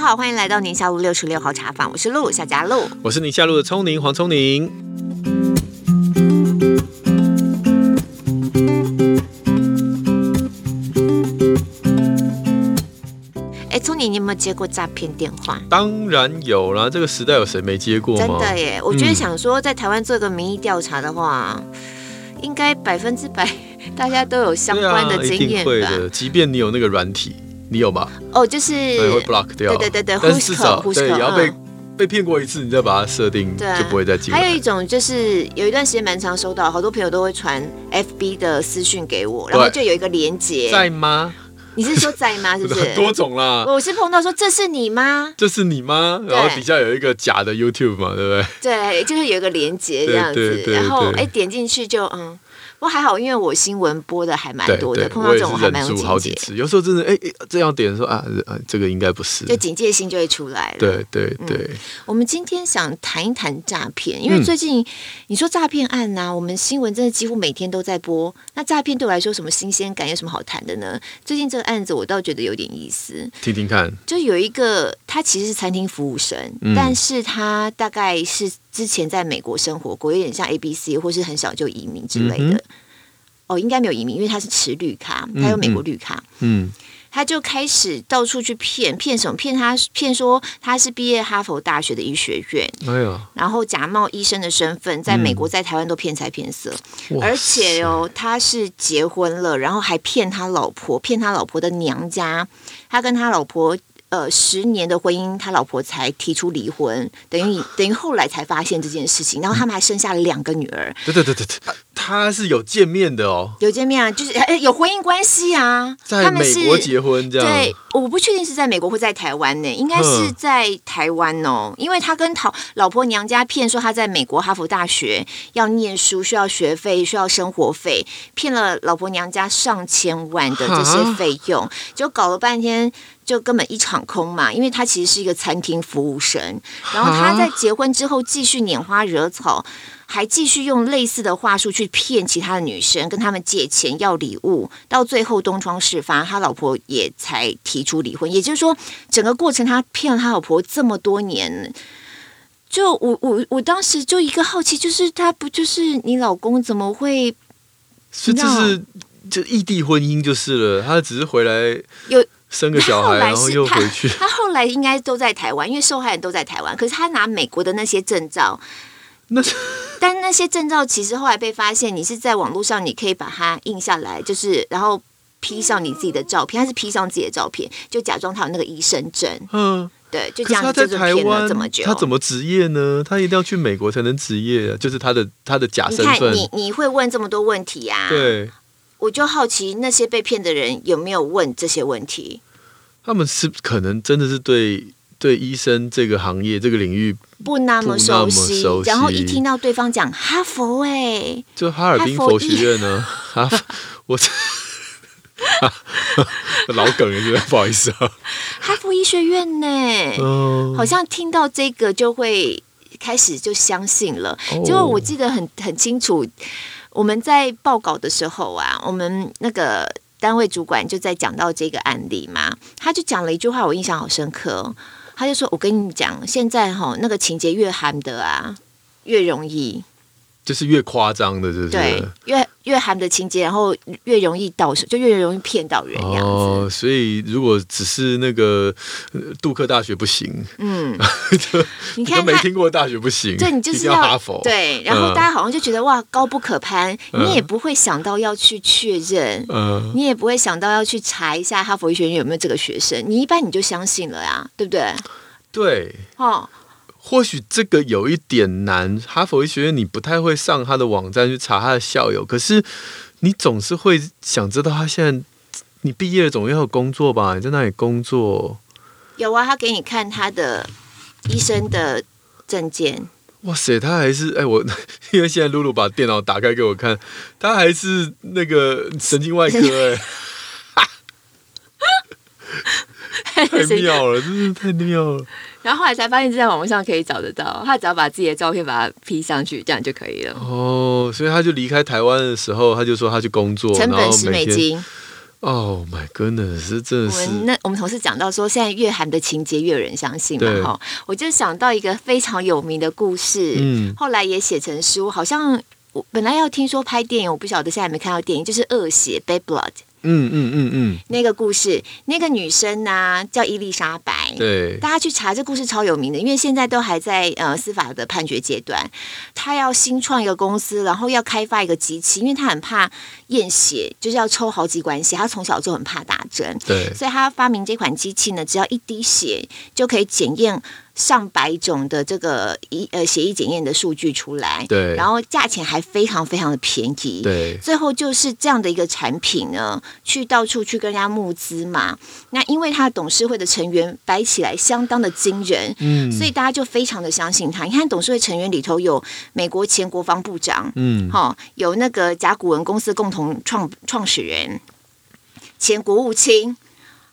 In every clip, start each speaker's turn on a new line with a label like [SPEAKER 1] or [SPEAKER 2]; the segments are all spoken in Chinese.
[SPEAKER 1] 家好，欢迎来到宁夏路六十六号茶坊，我是露露夏佳露，
[SPEAKER 2] 我是宁夏路的聪宁黄聪宁。
[SPEAKER 1] 哎，聪宁，你有没有接过诈骗电话？
[SPEAKER 2] 当然有啦，这个时代有谁没接过吗？
[SPEAKER 1] 真的耶，我觉得想说，在台湾做个民意调查的话，嗯、应该百分之百 大家都有相关的经验吧？
[SPEAKER 2] 一定会的，即便你有那个软体。你有吗？
[SPEAKER 1] 哦，就是
[SPEAKER 2] 会 block 掉，
[SPEAKER 1] 对对对对，
[SPEAKER 2] 但是至少对，也要被、
[SPEAKER 1] 嗯、
[SPEAKER 2] 被骗过一次，你再把它设定，对就不会再进。
[SPEAKER 1] 还有一种就是有一段时间蛮常收到，好多朋友都会传 FB 的私讯给我，然后就有一个连接，
[SPEAKER 2] 在吗？
[SPEAKER 1] 你是说在吗？是不是？
[SPEAKER 2] 很多种啦。
[SPEAKER 1] 我是碰到说，这是你吗？
[SPEAKER 2] 这是你吗？然后底下有一个假的 YouTube 嘛，对不对？
[SPEAKER 1] 对，就是有一个连接这样子，对对对对，然后哎点进去就嗯。不过还好，因为我新闻播的还蛮多的，碰到这种我还蛮有警戒。
[SPEAKER 2] 有时候真的，哎、欸，这样点说啊，这个应该不是，
[SPEAKER 1] 就警戒心就会出来了。
[SPEAKER 2] 对对对、嗯。
[SPEAKER 1] 我们今天想谈一谈诈骗，因为最近你说诈骗案呐、啊，我们新闻真的几乎每天都在播。那诈骗对我来说什么新鲜感，有什么好谈的呢？最近这个案子我倒觉得有点意思，
[SPEAKER 2] 听听看。
[SPEAKER 1] 就有一个，他其实是餐厅服务生，嗯、但是他大概是。之前在美国生活过，有点像 A B C，或是很小就移民之类的。嗯、哦，应该没有移民，因为他是持绿卡，他有美国绿卡。嗯，嗯，他就开始到处去骗，骗什么？骗他骗说他是毕业哈佛大学的医学院，哎呦，然后假冒医生的身份，在美国在台湾都骗财骗色，嗯、而且哦，他是结婚了，然后还骗他老婆，骗他老婆的娘家，他跟他老婆。呃，十年的婚姻，他老婆才提出离婚，等于等于后来才发现这件事情，然后他们还生下了两个女儿。
[SPEAKER 2] 对对对对对，他是有见面的哦，
[SPEAKER 1] 有见面啊，就是有婚姻关系啊，
[SPEAKER 2] 在美国结婚这样。
[SPEAKER 1] 对，我不确定是在美国或在台湾呢，应该是在台湾哦，因为他跟讨老婆娘家骗说他在美国哈佛大学要念书，需要学费，需要生活费，骗了老婆娘家上千万的这些费用，就搞了半天。就根本一场空嘛，因为他其实是一个餐厅服务生，然后他在结婚之后继续拈花惹草，还继续用类似的话术去骗其他的女生，跟他们借钱要礼物，到最后东窗事发，他老婆也才提出离婚。也就是说，整个过程他骗了他老婆这么多年，就我我我当时就一个好奇，就是他不就是你老公，怎么会？
[SPEAKER 2] 是这是就异地婚姻就是了，他只是回来
[SPEAKER 1] 有。
[SPEAKER 2] 生个小孩，然后又回去。
[SPEAKER 1] 他后来应该都在台湾，因为受害人都在台湾。可是他拿美国的那些证照，
[SPEAKER 2] 那
[SPEAKER 1] 但那些证照其实后来被发现，你是在网络上，你可以把它印下来，就是然后 P 上你自己的照片，他是 P 上自己的照片，就假装他有那个医生证。嗯，对，就这样子就台湾这么久。
[SPEAKER 2] 他怎么职业呢？他一定要去美国才能职业啊！就是他的他的假身份。
[SPEAKER 1] 你你会问这么多问题呀、啊？
[SPEAKER 2] 对。
[SPEAKER 1] 我就好奇那些被骗的人有没有问这些问题？
[SPEAKER 2] 他们是可能真的是对对医生这个行业这个领域
[SPEAKER 1] 不那么熟悉，然后一听到对方讲哈佛哎、欸，
[SPEAKER 2] 就哈尔滨佛学院呢，哈佛，我 老梗了，不好意思啊，
[SPEAKER 1] 哈佛医学院呢、嗯，好像听到这个就会开始就相信了，结果我记得很很清楚。我们在报告的时候啊，我们那个单位主管就在讲到这个案例嘛，他就讲了一句话，我印象好深刻。他就说：“我跟你讲，现在哈那个情节越含的啊，越容易。”
[SPEAKER 2] 就是越夸张的，就是
[SPEAKER 1] 对，越越含的情节，然后越容易到手，就越容易骗到人。
[SPEAKER 2] 哦，所以如果只是那个杜克大学不行，嗯，你看没听过大学不行，
[SPEAKER 1] 对，你就是要，要哈佛，对，然后大家好像就觉得、嗯、哇高不可攀，你也不会想到要去确认，嗯，你也不会想到要去查一下哈佛医学院有没有这个学生，你一般你就相信了呀，对不对？
[SPEAKER 2] 对，哦。或许这个有一点难，哈佛医学院你不太会上他的网站去查他的校友，可是你总是会想知道他现在你毕业了总要有工作吧？你在那里工作？
[SPEAKER 1] 有啊，他给你看他的医生的证件。
[SPEAKER 2] 哇塞，他还是哎我，因为现在露露把电脑打开给我看，他还是那个神经外科哎，太妙了，真是太妙了。
[SPEAKER 1] 然后后来才发现，在网络上可以找得到。他只要把自己的照片把它 P 上去，这样就可以了。
[SPEAKER 2] 哦，所以他就离开台湾的时候，他就说他去工作，
[SPEAKER 1] 成本十美金。
[SPEAKER 2] Oh my goodness，真的是。
[SPEAKER 1] 我们那我们同事讲到说，现在越韩的情节越有人相信嘛，哈，我就想到一个非常有名的故事，嗯，后来也写成书，好像我本来要听说拍电影，我不晓得现在有没有看到电影，就是《恶血》（Bad Blood）。
[SPEAKER 2] 嗯嗯嗯嗯，
[SPEAKER 1] 那个故事，那个女生呢、啊、叫伊丽莎白。
[SPEAKER 2] 对，
[SPEAKER 1] 大家去查这故事超有名的，因为现在都还在呃司法的判决阶段。她要新创一个公司，然后要开发一个机器，因为她很怕验血，就是要抽好几管血。她从小就很怕打针，
[SPEAKER 2] 对，
[SPEAKER 1] 所以她发明这款机器呢，只要一滴血就可以检验。上百种的这个一呃协议检验的数据出来，
[SPEAKER 2] 对，
[SPEAKER 1] 然后价钱还非常非常的便宜，
[SPEAKER 2] 对，
[SPEAKER 1] 最后就是这样的一个产品呢，去到处去跟人家募资嘛。那因为他的董事会的成员摆起来相当的惊人，嗯，所以大家就非常的相信他。你看董事会成员里头有美国前国防部长，嗯，好，有那个甲骨文公司共同创创始人，前国务卿，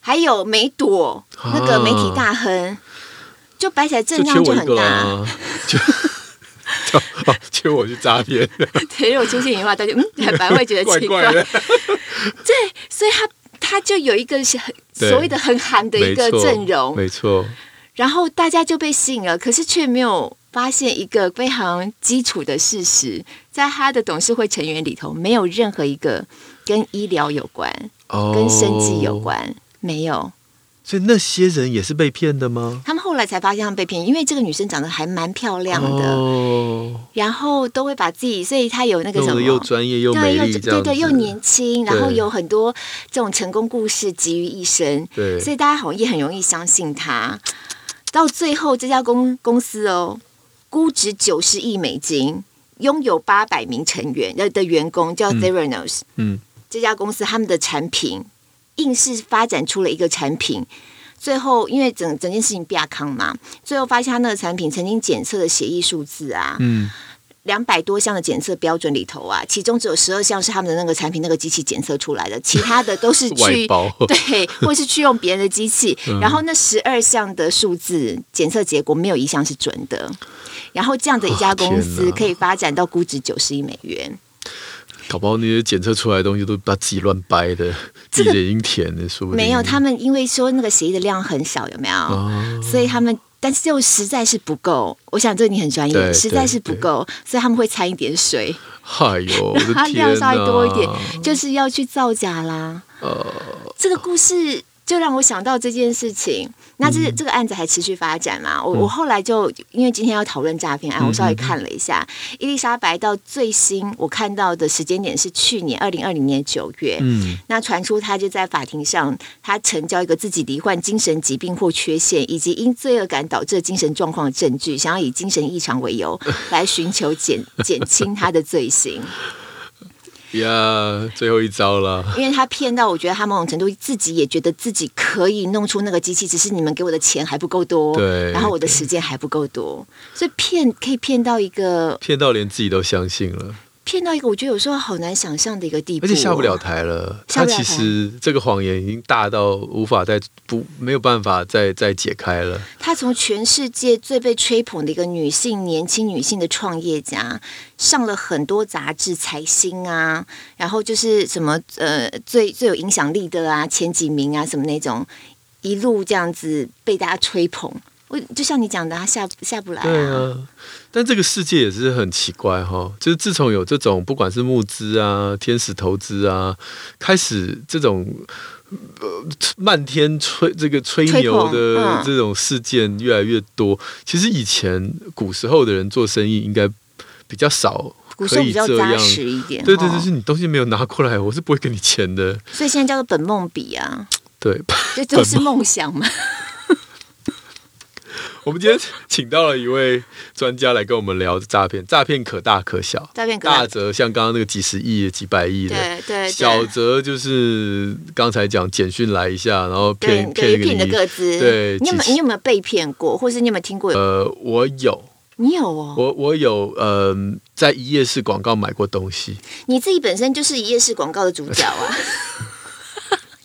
[SPEAKER 1] 还有梅朵、啊、那个媒体大亨。就摆起来阵仗就很大，啊、
[SPEAKER 2] 就就缺我去诈骗。
[SPEAKER 1] 对，如果出现的话，大家嗯，还白会觉得奇怪。怪怪对，所以他他就有一个是很所谓的很寒的一个阵容，
[SPEAKER 2] 没错。
[SPEAKER 1] 然后大家就被吸引了，可是却没有发现一个非常基础的事实，在他的董事会成员里头，没有任何一个跟医疗有关、哦、跟生计有关，没有。
[SPEAKER 2] 所以那些人也是被骗的吗？
[SPEAKER 1] 他来才发现他们被骗，因为这个女生长得还蛮漂亮的，哦、然后都会把自己，所以她有那个什么
[SPEAKER 2] 又专业又美丽，
[SPEAKER 1] 对对，又年轻，然后有很多这种成功故事集于一身，
[SPEAKER 2] 对，
[SPEAKER 1] 所以大家好像也很容易相信她。到最后，这家公公司哦，估值九十亿美金，拥有八百名成员的的员工，叫 Theranos，嗯，嗯，这家公司他们的产品。硬是发展出了一个产品，最后因为整整件事情比较康嘛，最后发现他那个产品曾经检测的协议数字啊，嗯，两百多项的检测标准里头啊，其中只有十二项是他们的那个产品那个机器检测出来的，其他的都是去
[SPEAKER 2] 包。
[SPEAKER 1] 对，或是去用别人的机器，嗯、然后那十二项的数字检测结果没有一项是准的，然后这样的一家公司可以发展到估值九十亿美元。
[SPEAKER 2] 搞不好那些检测出来的东西都把自己乱掰的，自己已经填的，说不定。
[SPEAKER 1] 没有，他们因为说那个协议的量很少，有没有？哦、所以他们，但是又实在是不够。我想这你很专业，实在是不够，所以他们会掺一点水。
[SPEAKER 2] 哎呦，
[SPEAKER 1] 然后量稍微多一点，就是要去造假啦。呃，这个故事。就让我想到这件事情，那这这个案子还持续发展嘛？我我后来就因为今天要讨论诈骗案，我稍微看了一下，伊丽莎白到最新我看到的时间点是去年二零二零年九月，嗯，那传出他就在法庭上，他成交一个自己罹患精神疾病或缺陷，以及因罪恶感导致精神状况的证据，想要以精神异常为由 来寻求减减轻他的罪行。
[SPEAKER 2] 呀，yeah, 最后一招了。
[SPEAKER 1] 因为他骗到，我觉得他某种程度自己也觉得自己可以弄出那个机器，只是你们给我的钱还不够多，
[SPEAKER 2] 对，
[SPEAKER 1] 然后我的时间还不够多，所以骗可以骗到一个，
[SPEAKER 2] 骗到连自己都相信了。
[SPEAKER 1] 骗到一个我觉得有时候好难想象的一个地步，
[SPEAKER 2] 而且下不了台了。他其实这个谎言已经大到无法再不没有办法再再解开了。
[SPEAKER 1] 他从全世界最被吹捧的一个女性年轻女性的创业家，上了很多杂志财新啊，然后就是什么呃最最有影响力的啊前几名啊什么那种，一路这样子被大家吹捧。我就像你讲的，他下下不来啊。
[SPEAKER 2] 对啊，但这个世界也是很奇怪哈，就是自从有这种不管是募资啊、天使投资啊，开始这种呃漫天吹这个吹牛的这种事件越来越多。嗯、其实以前古时候的人做生意应该比较少，
[SPEAKER 1] 古时候比较扎实一点。
[SPEAKER 2] 对对对，就是你东西没有拿过来，我是不会给你钱的。
[SPEAKER 1] 所以现在叫做本梦比啊。
[SPEAKER 2] 对，
[SPEAKER 1] 这就是梦想嘛。
[SPEAKER 2] 我们今天请到了一位专家来跟我们聊诈骗，诈骗可大可小，
[SPEAKER 1] 诈骗
[SPEAKER 2] 大则像刚刚那个几十亿、几百亿的，
[SPEAKER 1] 对对，
[SPEAKER 2] 小则就是刚才讲简讯来一下，然后骗骗
[SPEAKER 1] 骗的个资。对，你有没有你有没有被骗过，或是你有没有听过？
[SPEAKER 2] 呃，我有，
[SPEAKER 1] 你有哦，
[SPEAKER 2] 我我有，呃，在一页式广告买过东西。
[SPEAKER 1] 你自己本身就是一页式广告的主角啊。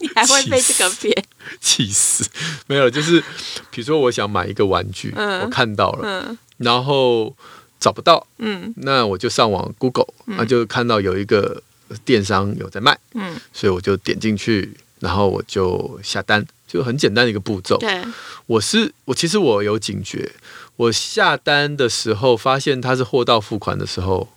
[SPEAKER 1] 你还会被这个骗？
[SPEAKER 2] 气死！没有，就是比如说，我想买一个玩具，嗯、我看到了，嗯、然后找不到，嗯，那我就上网 Google，那、嗯、就看到有一个电商有在卖，
[SPEAKER 1] 嗯，
[SPEAKER 2] 所以我就点进去，然后我就下单，就很简单的一个步骤。
[SPEAKER 1] 对，
[SPEAKER 2] 我是我其实我有警觉，我下单的时候发现它是货到付款的时候，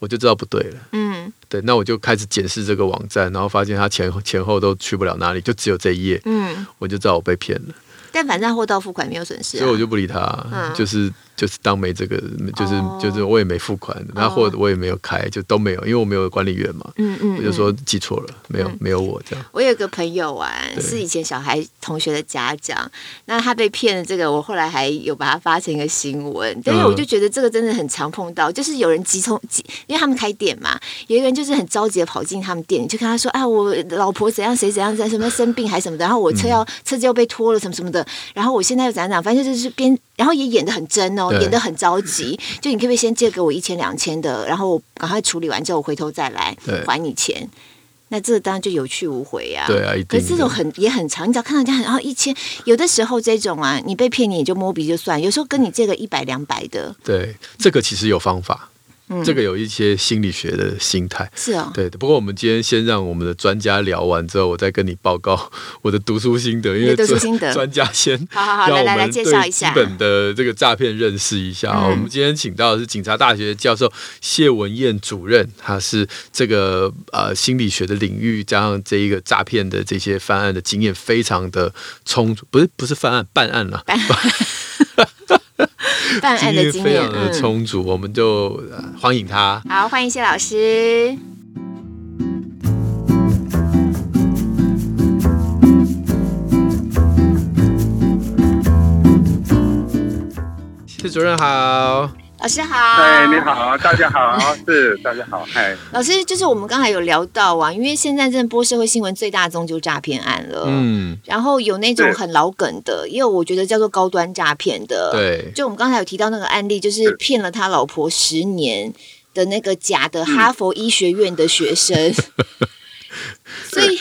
[SPEAKER 2] 我就知道不对了。
[SPEAKER 1] 嗯，
[SPEAKER 2] 对，那我就开始检视这个网站，然后发现它前前后都去不了哪里，就只有这一页，
[SPEAKER 1] 嗯，
[SPEAKER 2] 我就知道我被骗了。
[SPEAKER 1] 但反正货到付款没有损失、啊，
[SPEAKER 2] 所以我就不理他，
[SPEAKER 1] 嗯、
[SPEAKER 2] 就是就是当没这个，就是、
[SPEAKER 1] 哦、
[SPEAKER 2] 就是我也没付款，然后货我也没有开，就都没有，因为我没有管理员嘛。
[SPEAKER 1] 嗯嗯，
[SPEAKER 2] 我就说记错了，没有、嗯、没有我这样。
[SPEAKER 1] 我有个朋友啊，是以前小孩同学的家长，那他被骗了，这个我后来还有把他发成一个新闻，但是我就觉得这个真的很常碰到，就是有人急冲急，因为他们开店嘛，有一个人就是很着急的跑进他们店里，就跟他说：“啊，我老婆怎样，谁怎样，在什么生病还是什么的，然后我车要、嗯、车子又被拖了什么什么的，然后我现在又怎样怎样，反正就是边，然后也演的很真哦，演的很着急。”就你可不可以先借给我一千两千的，然后赶快处理完之后，我回头再来还你钱。那这当然就有去无回啊。
[SPEAKER 2] 对啊，
[SPEAKER 1] 可是这种很也很长，你只要看到人家然后一千，有的时候这种啊，你被骗你也就摸鼻就算，有时候跟你借个一百两百的。
[SPEAKER 2] 对，这个其实有方法。这个有一些心理学的心态，
[SPEAKER 1] 是啊，
[SPEAKER 2] 对。不过我们今天先让我们的专家聊完之后，我再跟你报告 我的读书心得。因为读书心得，专家先
[SPEAKER 1] 好好好，来来来介绍一下
[SPEAKER 2] 基本的这个诈骗认识一下。我们今天请到的是警察大学教授谢文燕主任，他是这个呃心理学的领域加上这一个诈骗的这些犯案的经验非常的充足，不是不是犯案办案了。
[SPEAKER 1] 办案的经验
[SPEAKER 2] 非常的充足，嗯、我们就欢迎他。
[SPEAKER 1] 好，欢迎谢老师。
[SPEAKER 2] 谢主任好。
[SPEAKER 1] 老师好，
[SPEAKER 3] 哎，你好，大家好，是 大家好，嗨，
[SPEAKER 1] 老师，就是我们刚才有聊到啊，因为现在真的播社会新闻最大宗就诈骗案了，嗯，然后有那种很老梗的，也有我觉得叫做高端诈骗的，
[SPEAKER 2] 对，
[SPEAKER 1] 就我们刚才有提到那个案例，就是骗了他老婆十年的那个假的哈佛医学院的学生，嗯、所以，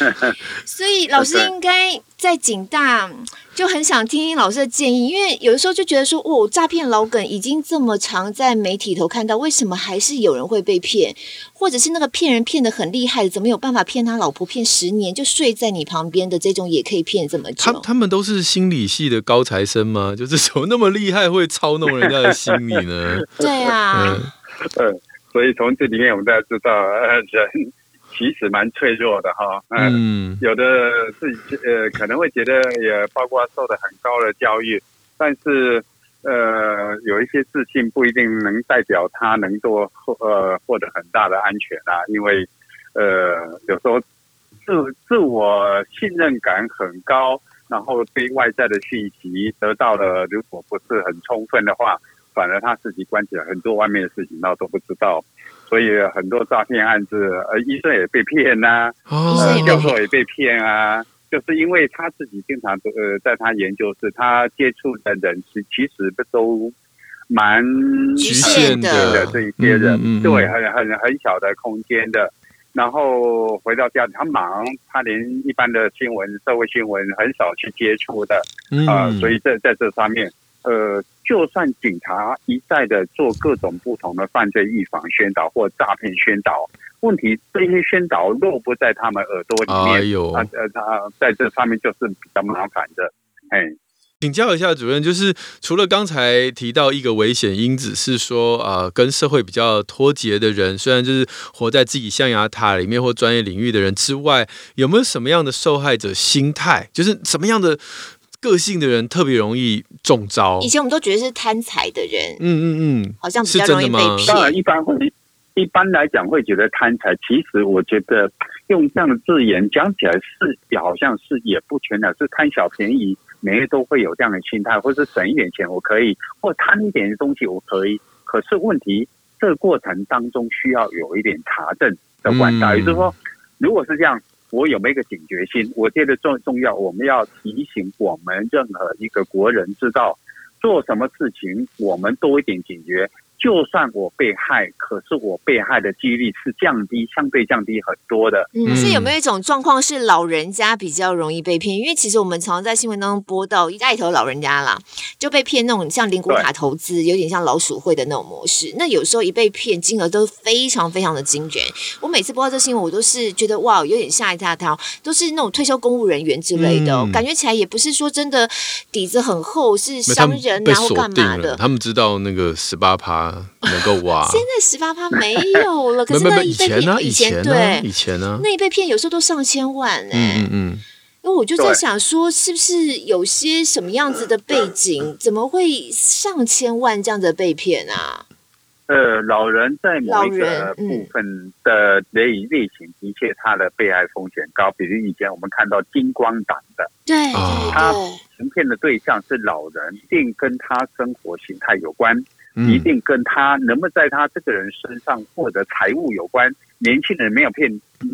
[SPEAKER 1] 所以老师应该在警大。就很想听听老师的建议，因为有的时候就觉得说，哦，诈骗老梗已经这么常在媒体头看到，为什么还是有人会被骗？或者是那个骗人骗的很厉害的，怎么有办法骗他老婆骗十年就睡在你旁边的这种也可以骗这么久？
[SPEAKER 2] 他他们都是心理系的高材生吗？就是怎么那么厉害，会操弄人家的心理呢？
[SPEAKER 1] 对啊，
[SPEAKER 3] 嗯，嗯，所以从这里面我们大家知道，人。其实蛮脆弱的哈，嗯，有的自己呃可能会觉得也包括受的很高的教育，但是呃有一些自信不一定能代表他能做呃获得很大的安全啊，因为呃有时候自自我信任感很高，然后对外在的信息得到了如果不是很充分的话，反而他自己关起来很多外面的事情，那都不知道。所以很多诈骗案子，呃，医生也被骗呐、啊，呃，教授也被骗啊，就是因为他自己经常呃，在他研究室，他接触的人是其实都蛮
[SPEAKER 1] 局限的
[SPEAKER 3] 这一些人，嗯嗯嗯对，很很很小的空间的。然后回到家里，他忙，他连一般的新闻、社会新闻很少去接触的，啊、呃，所以在在这上面。呃，就算警察一再的做各种不同的犯罪预防宣导或诈骗宣导，问题这些宣导落不在他们耳朵里面，哎呦，他呃他在这上面就是比较麻烦的。哎，
[SPEAKER 2] 请教一下主任，就是除了刚才提到一个危险因子是说，呃，跟社会比较脱节的人，虽然就是活在自己象牙塔里面或专业领域的人之外，有没有什么样的受害者心态，就是什么样的？个性的人特别容易中招。
[SPEAKER 1] 以前我们都觉得是贪财的人，
[SPEAKER 2] 嗯嗯嗯，
[SPEAKER 1] 好像比较容易被骗。
[SPEAKER 3] 当然，一般会一般来讲会觉得贪财。其实我觉得用这样的字眼讲起来是，也好像是也不全然。是贪小便宜，每个人都会有这样的心态，或是省一点钱我可以，或贪一点的东西我可以。可是问题，这个过程当中需要有一点查证的管道，也就是说，如果是这样。我有没有一个警觉心？我觉得重重要，我们要提醒我们任何一个国人知道，做什么事情我们多一点警觉，就算我被害，可是我被害的几率是降低，相对降低很多的。
[SPEAKER 1] 嗯，是有没有一种状况是老人家比较容易被骗？因为其实我们常常在新闻当中播到一家里头老人家啦，就被骗那种像灵骨塔投资，有点像老鼠会的那种模式。那有时候一被骗，金额都非常非常的惊人。我每次播到这新闻，我都是觉得哇，有点吓一大跳，都是那种退休公务人员之类的，嗯、感觉起来也不是说真的底子很厚，是商人然后干嘛的？
[SPEAKER 2] 他们知道那个十八趴。能够挖？
[SPEAKER 1] 现在十八趴没有了，可是那一被骗，以前对。
[SPEAKER 2] 以前呢，
[SPEAKER 1] 那一被骗有时候都上千万哎、欸，嗯嗯，因为我就在想说，是不是有些什么样子的背景，怎么会上千万这样子被骗啊？
[SPEAKER 3] 呃，老人在某一个部分的类类型的确他的被害风险高，比如以前我们看到金光党的，
[SPEAKER 1] 对，
[SPEAKER 3] 他行骗的对象是老人，并跟他生活形态有关。一定跟他能不能在他这个人身上获得财物有关。年轻人没有骗，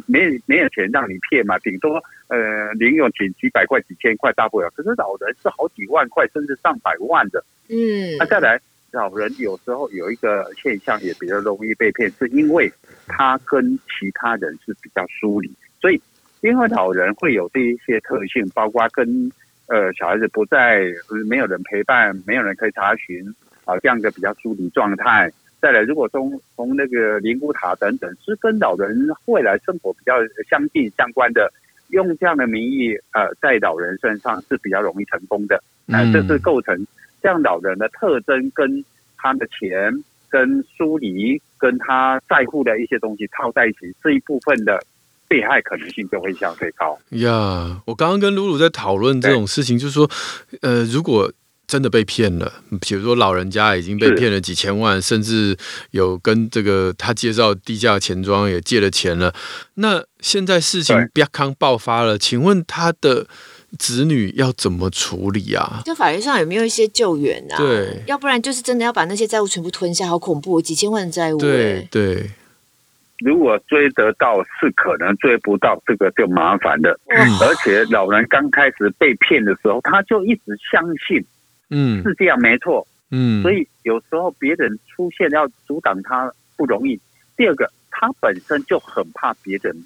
[SPEAKER 3] 没有没有钱让你骗嘛，顶多呃零用钱几百块、几千块大不了。可是老人是好几万块，甚至上百万的。嗯，那再来，老人有时候有一个现象也比较容易被骗，是因为他跟其他人是比较疏离，所以因为老人会有这一些特性，包括跟呃小孩子不在，没有人陪伴，没有人可以查询。啊，这样一个比较疏离状态。再来，如果从从那个灵骨塔等等，是跟老人未来生活比较相近相关的，用这样的名义，呃，在老人身上是比较容易成功的。那、呃、这是构成这样老人的特征，跟他的钱、跟疏离、跟他在乎的一些东西套在一起，这一部分的被害可能性就会相对高。
[SPEAKER 2] 呀，我刚刚跟露露在讨论这种事情，就是说，呃，如果。真的被骗了，比如说老人家已经被骗了几千万，甚至有跟这个他介绍低价钱庄也借了钱了。那现在事情啪康爆发了，请问他的子女要怎么处理啊？
[SPEAKER 1] 就法律上有没有一些救援啊？
[SPEAKER 2] 对，
[SPEAKER 1] 要不然就是真的要把那些债务全部吞下，好恐怖，几千万的债务。
[SPEAKER 2] 对对，
[SPEAKER 3] 如果追得到是可能，追不到这个就麻烦了。嗯，而且老人刚开始被骗的时候，他就一直相信。嗯，是这样没错。嗯，所以有时候别人出现要阻挡他不容易。第二个，他本身就很怕别人，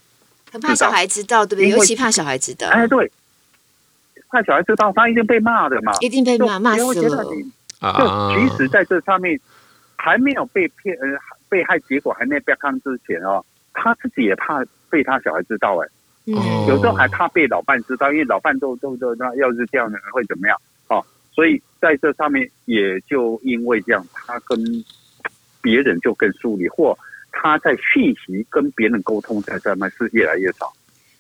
[SPEAKER 1] 很怕小孩知道，对不对？尤其怕小孩知道。
[SPEAKER 3] 哎，对，怕小孩知道，他一定被骂的嘛，
[SPEAKER 1] 一定被骂，骂死了。就
[SPEAKER 3] 即使在这上面还没有被骗，呃，被害结果还没被看之前哦，他自己也怕被他小孩知道，哎，嗯，有时候还怕被老伴知道，因为老伴都都都那要是这样的人会怎么样？哦，所以。在这上面，也就因为这样，他跟别人就更疏离，或他在讯息跟别人沟通在上面是越来越少。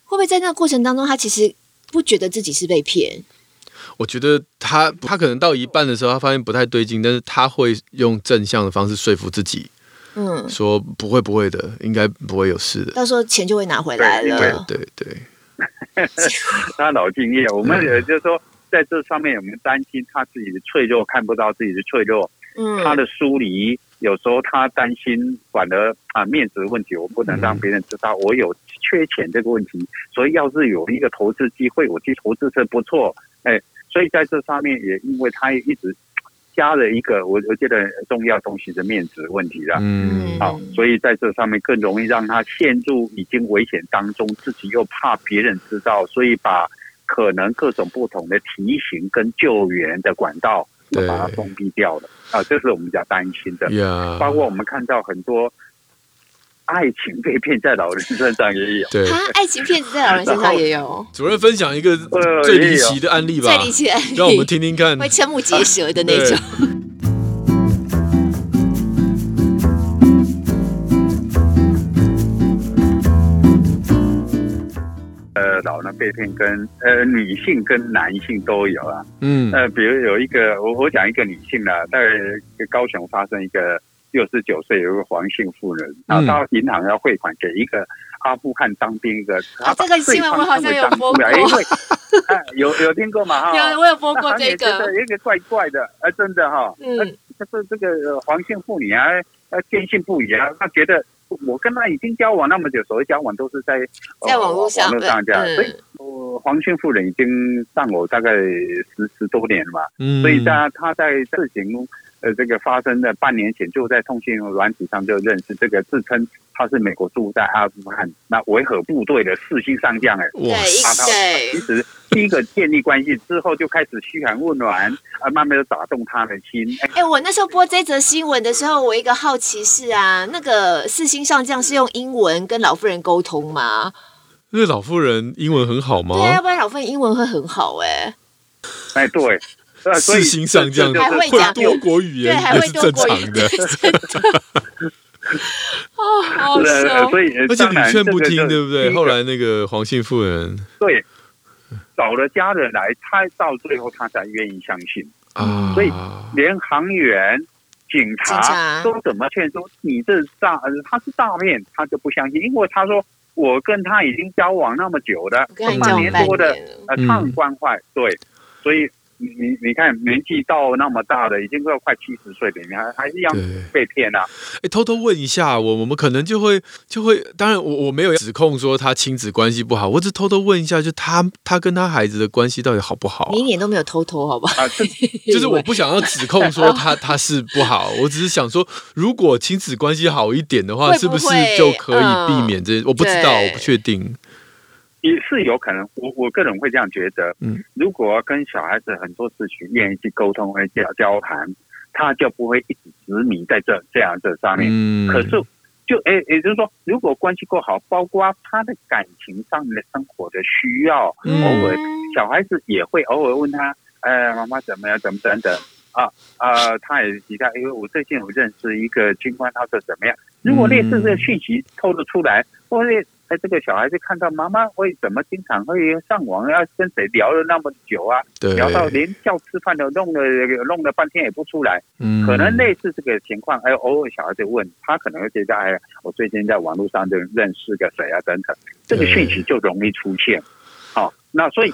[SPEAKER 1] 会不会在那个过程当中，他其实不觉得自己是被骗？
[SPEAKER 2] 我觉得他他可能到一半的时候，他发现不太对劲，但是他会用正向的方式说服自己，嗯，说不会不会的，应该不会有事的，
[SPEAKER 1] 到时候钱就会拿回来了。
[SPEAKER 2] 对对对，
[SPEAKER 3] 对 他老经验，我们也就是说。嗯在这上面有没有担心他自己的脆弱，看不到自己的脆弱？嗯，他的疏离，有时候他担心，反而啊面子的问题，我不能让别人知道我有缺钱这个问题。所以要是有一个投资机会，我去投资是不错。哎，所以在这上面也因为他一直加了一个我我觉得重要东西的面子问题了。嗯，好，所以在这上面更容易让他陷入已经危险当中，自己又怕别人知道，所以把。可能各种不同的提醒跟救援的管道都把它封闭掉了啊，这是我们比较担心的。Yeah. 包括我们看到很多爱情被骗在老人身上也有。
[SPEAKER 2] 对，
[SPEAKER 1] 爱情骗子在老人身上也有。
[SPEAKER 2] 主任分享一个最离奇的案例吧，
[SPEAKER 1] 最离奇的案例，
[SPEAKER 2] 让我们听听看，
[SPEAKER 1] 会瞠目结舌的那种。
[SPEAKER 3] 老人被骗跟呃女性跟男性都有啊，嗯，呃，比如有一个我我讲一个女性呢，在高雄发生一个六十九岁有一个黄姓妇人，然后到银行要汇款给一个阿富汗当兵一个，
[SPEAKER 1] 啊，这个新闻我好像有播过，
[SPEAKER 3] 有有听过吗？哈，
[SPEAKER 1] 有我有播过这个，
[SPEAKER 3] 有一个怪怪的，呃，真的哈，嗯，就是这个黄姓妇女啊，呃，坚信不疑啊，她觉得。我跟他已经交往那么久，所谓交往都是在
[SPEAKER 1] 在网络上，
[SPEAKER 3] 网络上这样。所以，呃，黄姓妇人已经上我大概十十多年了嘛。嗯。所以，她她在事情呃，这个发生的半年前就在通讯软体上就认识这个自称他是美国驻在阿富汗那维和部队的四星上将哎，
[SPEAKER 1] 哇，对，
[SPEAKER 3] 其实第一个建立关系之后就开始嘘寒问暖，啊，慢慢的打动他的心。哎、
[SPEAKER 1] 欸，我那时候播这则新闻的时候，我一个好奇是啊，那个四星上将是用英文跟老夫人沟通吗？
[SPEAKER 2] 那老夫人英文很好吗？
[SPEAKER 1] 对，要不然老夫人英文会很好哎、欸。
[SPEAKER 3] 哎，对。
[SPEAKER 2] 四星上
[SPEAKER 1] 将还会
[SPEAKER 2] 多国语言，还会正常的。
[SPEAKER 1] 哦，好笑。
[SPEAKER 3] 所以
[SPEAKER 2] 而且屡劝不听，对不对？后来那个黄姓妇人，
[SPEAKER 3] 对，找了家人来，他到最后他才愿意相信啊。所以连航员、警察都怎么劝说你这诈，他是诈骗，他就不相信，因为他说我跟他已经交往那么久的，半年多的，呃，他很关怀，对，所以。你你你看，年纪到那么大的，已经快快七十岁了，你还还是一样被骗啊？
[SPEAKER 2] 哎，偷偷问一下，我我们可能就会就会，当然我我没有指控说他亲子关系不好，我只偷偷问一下，就他他跟他孩子的关系到底好不好，啊？
[SPEAKER 1] 你一点都没有偷偷，好不好？
[SPEAKER 2] 就是我不想要指控说他他是不好，我只是想说，如果亲子关系好一点的话，会不会是不是就可以避免这？嗯、我不知道，我不确定。
[SPEAKER 3] 也是有可能，我我个人会这样觉得。嗯，如果跟小孩子很多事情愿意去沟通和交交谈，他就不会一直执迷在这这样这上面。嗯，可是就诶，也就是说，如果关系够好，包括他的感情上面的生活的需要，嗯、偶尔小孩子也会偶尔问他，呃，妈妈怎么样，怎么等等啊啊，他也提到，因为我最近我认识一个军官，他说怎么样？如果类似这个讯息透露出来，或者。哎，这个小孩子看到妈妈为什么经常会上网，要跟谁聊了那么久啊？聊到连叫吃饭都弄了弄了半天也不出来。嗯，可能类似这个情况。哎，偶尔小孩子问他，可能会觉得哎，我最近在网络上就认识个谁啊？等等，这个讯息就容易出现。好、哦，那所以。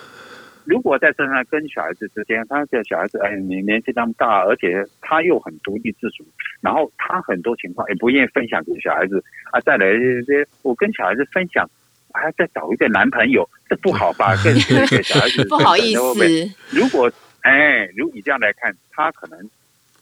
[SPEAKER 3] 如果在身上跟小孩子之间，他这小孩子哎，你年纪那么大，而且他又很独立自主，然后他很多情况也不愿意分享给小孩子啊。再来这些，我跟小孩子分享，还要再找一个男朋友，这不好吧？跟这个小孩子
[SPEAKER 1] 不好意思。
[SPEAKER 3] 如果哎，如果你这样来看，他可能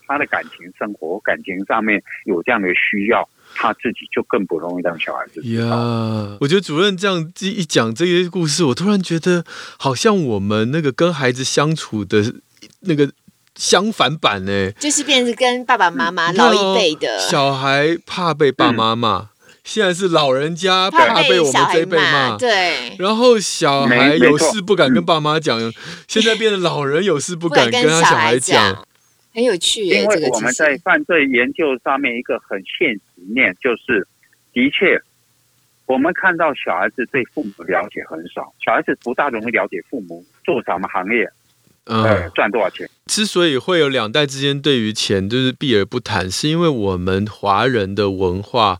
[SPEAKER 3] 他的感情生活、感情上面有这样的需要。他自己就更不容易让小孩子呀。Yeah,
[SPEAKER 2] 我觉得主任这样一讲这些故事，我突然觉得好像我们那个跟孩子相处的那个相反版呢，
[SPEAKER 1] 就是变成跟爸爸妈妈老一辈的
[SPEAKER 2] 小孩怕被爸妈骂，嗯、现在是老人家怕被我们这一辈骂，
[SPEAKER 1] 对。
[SPEAKER 2] 然后小孩有事不敢跟爸妈讲，嗯、现在变成老人有事不敢跟他小孩讲。
[SPEAKER 1] 很有趣，
[SPEAKER 3] 因为我们在犯罪研究上面一个很现实面，就是的确，我们看到小孩子对父母了解很少，小孩子不大容易了解父母做什么行业，呃，赚多少钱。
[SPEAKER 2] 之所以会有两代之间对于钱就是避而不谈，是因为我们华人的文化。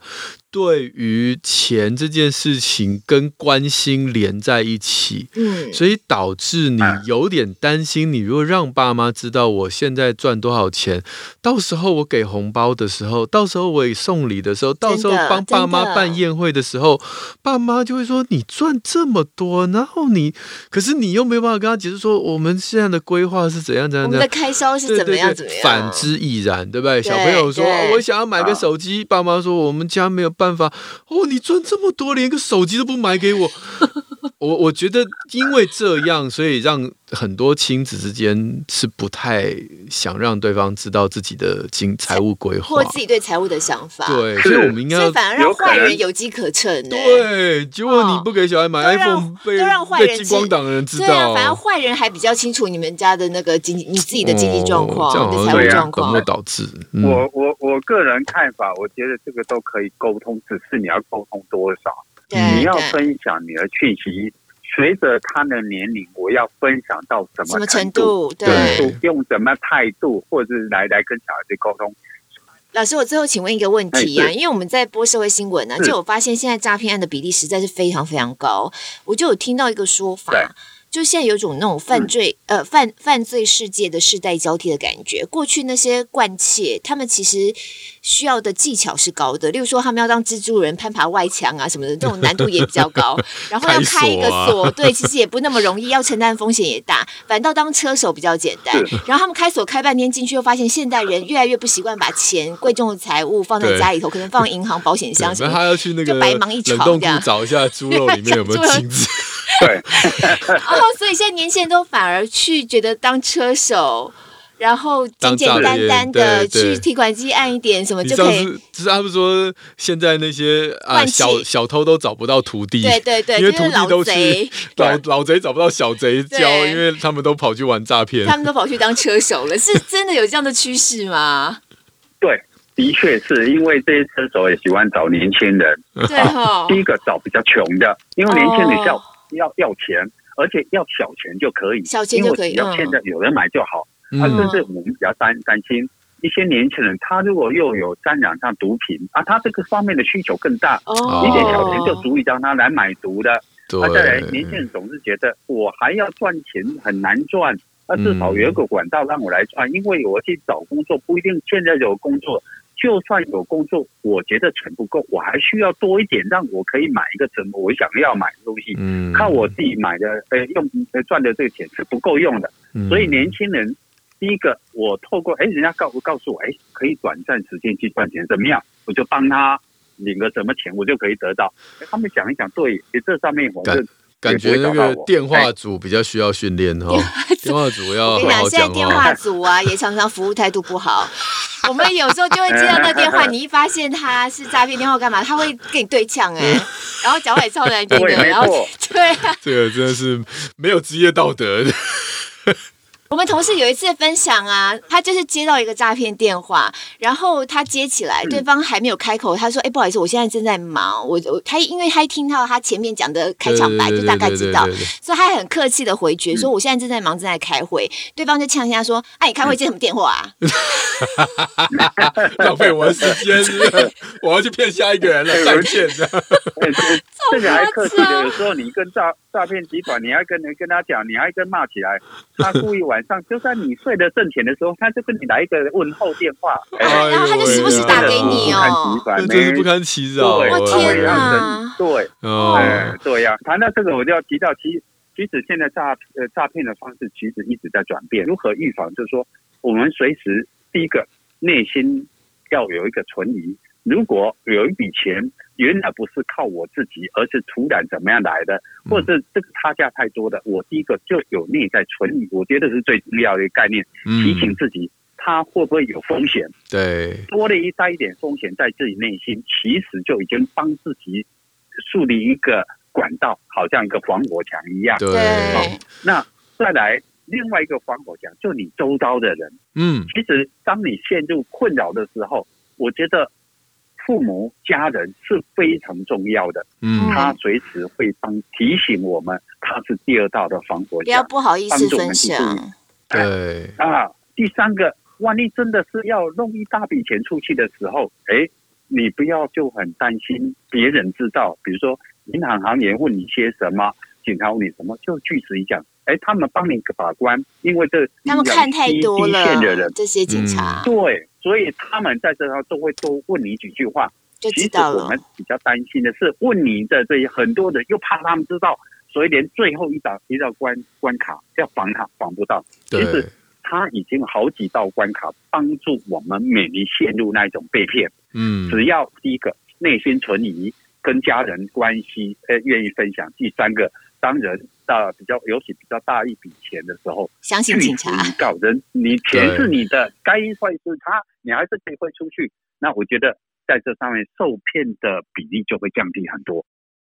[SPEAKER 2] 对于钱这件事情跟关心连在一起，嗯，所以导致你有点担心，你如果让爸妈知道我现在赚多少钱，到时候我给红包的时候，到时候我送礼的时候，到时候帮爸妈办宴会的时候，爸妈就会说你赚这么多，然后你可是你又没有办法跟他解释说我们现在的规划是怎样怎样，我们
[SPEAKER 1] 的开销是怎么样怎么样，
[SPEAKER 2] 反之亦然，对不对？小朋友说我想要买个手机，爸妈说我们家没有。办法哦！你赚这么多，连个手机都不买给我，我我觉得因为这样，所以让很多亲子之间是不太想让对方知道自己的经财务规划，
[SPEAKER 1] 或自己对财务的想法。
[SPEAKER 2] 对，所以我们应该要
[SPEAKER 1] 反而让坏人有机可乘。
[SPEAKER 2] 对，结果你不给小孩买 iPhone，被都让坏人被金光党的人知道。对啊，
[SPEAKER 1] 反而坏人还比较清楚你们家的那个经济，你自己的经济状况、
[SPEAKER 2] 哦、
[SPEAKER 1] 你的财务状况，
[SPEAKER 2] 本末倒置。嗯、
[SPEAKER 3] 我我我个人看法，我觉得这个都可以沟通，只是你要沟通多少。你要分享你的讯息。随着他的年龄，我要分享到什么程度？
[SPEAKER 1] 对，
[SPEAKER 3] 用什么态度，或者是来来跟小孩子沟通。
[SPEAKER 1] 老师，我最后请问一个问题啊，因为我们在播社会新闻呢，就我发现现在诈骗案的比例实在是非常非常高。我就有听到一个说法，就现在有种那种犯罪、嗯、呃犯犯罪世界的世代交替的感觉。过去那些惯窃，他们其实需要的技巧是高的，例如说他们要当蜘蛛人攀爬外墙啊什么的，这种难度也比较高。然后要开一个锁，对，其实也不那么容易，要承担风险也大。反倒当车手比较简单。然后他们开锁开半天进去，又发现现代人越来越不习惯把钱贵重的财物放在家里头，可能放银行、保险箱什么。
[SPEAKER 2] 他要去那个
[SPEAKER 1] 就白忙一场，这样
[SPEAKER 2] 找一下猪肉里面有没有 金子。
[SPEAKER 3] 对。
[SPEAKER 1] 哦，所以现在年轻人都反而去觉得当车手，然后简简单单的去提款机按一点什么就可以。
[SPEAKER 2] 就是他们说现在那些啊小小偷都找不到徒弟，
[SPEAKER 1] 对对对，
[SPEAKER 2] 因为徒弟都是老老贼找不到小贼教，因为他们都跑去玩诈骗，
[SPEAKER 1] 他们都跑去当车手了。是 真的有这样的趋势吗？
[SPEAKER 3] 对，的确是因为这些车手也喜欢找年轻人。
[SPEAKER 1] 对哈，
[SPEAKER 3] 第一个找比较穷的，因为年轻人要要要钱。而且要小钱就可以，
[SPEAKER 1] 小钱就可以，
[SPEAKER 3] 要现在有人买就好。啊，甚至我们比较担担心一些年轻人，他如果又有沾染上毒品啊，他这个方面的需求更大，一点小钱就足以让他来买毒的。啊，再来，年轻人总是觉得我还要赚钱很难赚，那至少有一个管道让我来赚，因为我去找工作不一定现在有工作。就算有工作，我觉得钱不够，我还需要多一点，让我可以买一个什么我想要买的东西。嗯，靠我自己买的，呃，用赚的这个钱是不够用的。嗯，所以年轻人，第一个，我透过哎，人家告告诉我，哎，可以短暂时间去赚钱，怎么样？我就帮他领个什么钱，我就可以得到。他们想一想，对，这上面我是。
[SPEAKER 2] 感觉那个电话组比较需要训练哈，电话组要好好讲话。我跟你讲，现在电
[SPEAKER 1] 话组啊，也常常服务态度不好。我们有时候就会接到那电话，你一发现他是诈骗电话，干嘛？他会跟你对呛哎，然后讲话也超难听的，然后 对啊，
[SPEAKER 2] 这个真的是没有职业道德的。
[SPEAKER 1] 我们同事有一次分享啊，他就是接到一个诈骗电话，然后他接起来，对方还没有开口，他说：“哎，不好意思，我现在正在忙。”我我他因为他一听到他前面讲的开场白，就大概知道，所以他很客气的回绝说：“我现在正在忙，正在开会。”对方就呛一下说：“哎，你开会接什么电话啊？
[SPEAKER 2] 浪费我的时间，我要去骗下一个人了，再骗的。”
[SPEAKER 3] 这个还客气的，有时候你跟诈诈骗集团，你还跟人跟他讲，你还跟骂起来，他故意晚。上就算你睡得正甜的时候，他就跟你来一个问候电话，
[SPEAKER 1] 然后他就时不时打给你哦，
[SPEAKER 2] 真是不堪其扰。
[SPEAKER 1] 我天哪！
[SPEAKER 3] 对，哦，对呀。谈到这个，我就要提到，其实其实现在诈呃诈骗的方式其实一直在转变。如何预防？就是说，我们随时第一个内心要有一个存疑。如果有一笔钱原来不是靠我自己，而是突然怎么样来的，或者是这个差价太多的，我第一个就有内在存疑，我觉得是最重要的一个概念，提醒自己他会不会有风险。
[SPEAKER 2] 对，
[SPEAKER 3] 多了一带一点风险在自己内心，其实就已经帮自己树立一个管道，好像一个防火墙一样。
[SPEAKER 2] 对，
[SPEAKER 3] 那再来另外一个防火墙，就你周遭的人。嗯，其实当你陷入困扰的时候，我觉得。父母、家人是非常重要的，嗯，他随时会帮提醒我们，他是第二道的防火墙，
[SPEAKER 1] 不要不好意思分享。
[SPEAKER 2] 对。
[SPEAKER 3] 啊，第三个，万一真的是要弄一大笔钱出去的时候，哎，你不要就很担心别人知道，比如说银行行员问你些什么，警察问你什么，就据实一讲，哎，他们帮你把关，因为这
[SPEAKER 1] 他们看太多了，这些警察、
[SPEAKER 3] 嗯、对。所以他们在这上都会多问你几句话，
[SPEAKER 1] 就知道了。
[SPEAKER 3] 其实我们比较担心的是，问你的这些很多人又怕他们知道，所以连最后一道一道关关卡要防他防不到。其实他已经好几道关卡帮助我们免于陷入那一种被骗。嗯，只要第一个内心存疑，跟家人关系呃愿意分享，第三个。当人到比较，尤其比较大一笔钱的时候，
[SPEAKER 1] 相信警察
[SPEAKER 3] 告人，你钱是你的，该汇是他，你还是可以汇出去。那我觉得在这上面受骗的比例就会降低很多。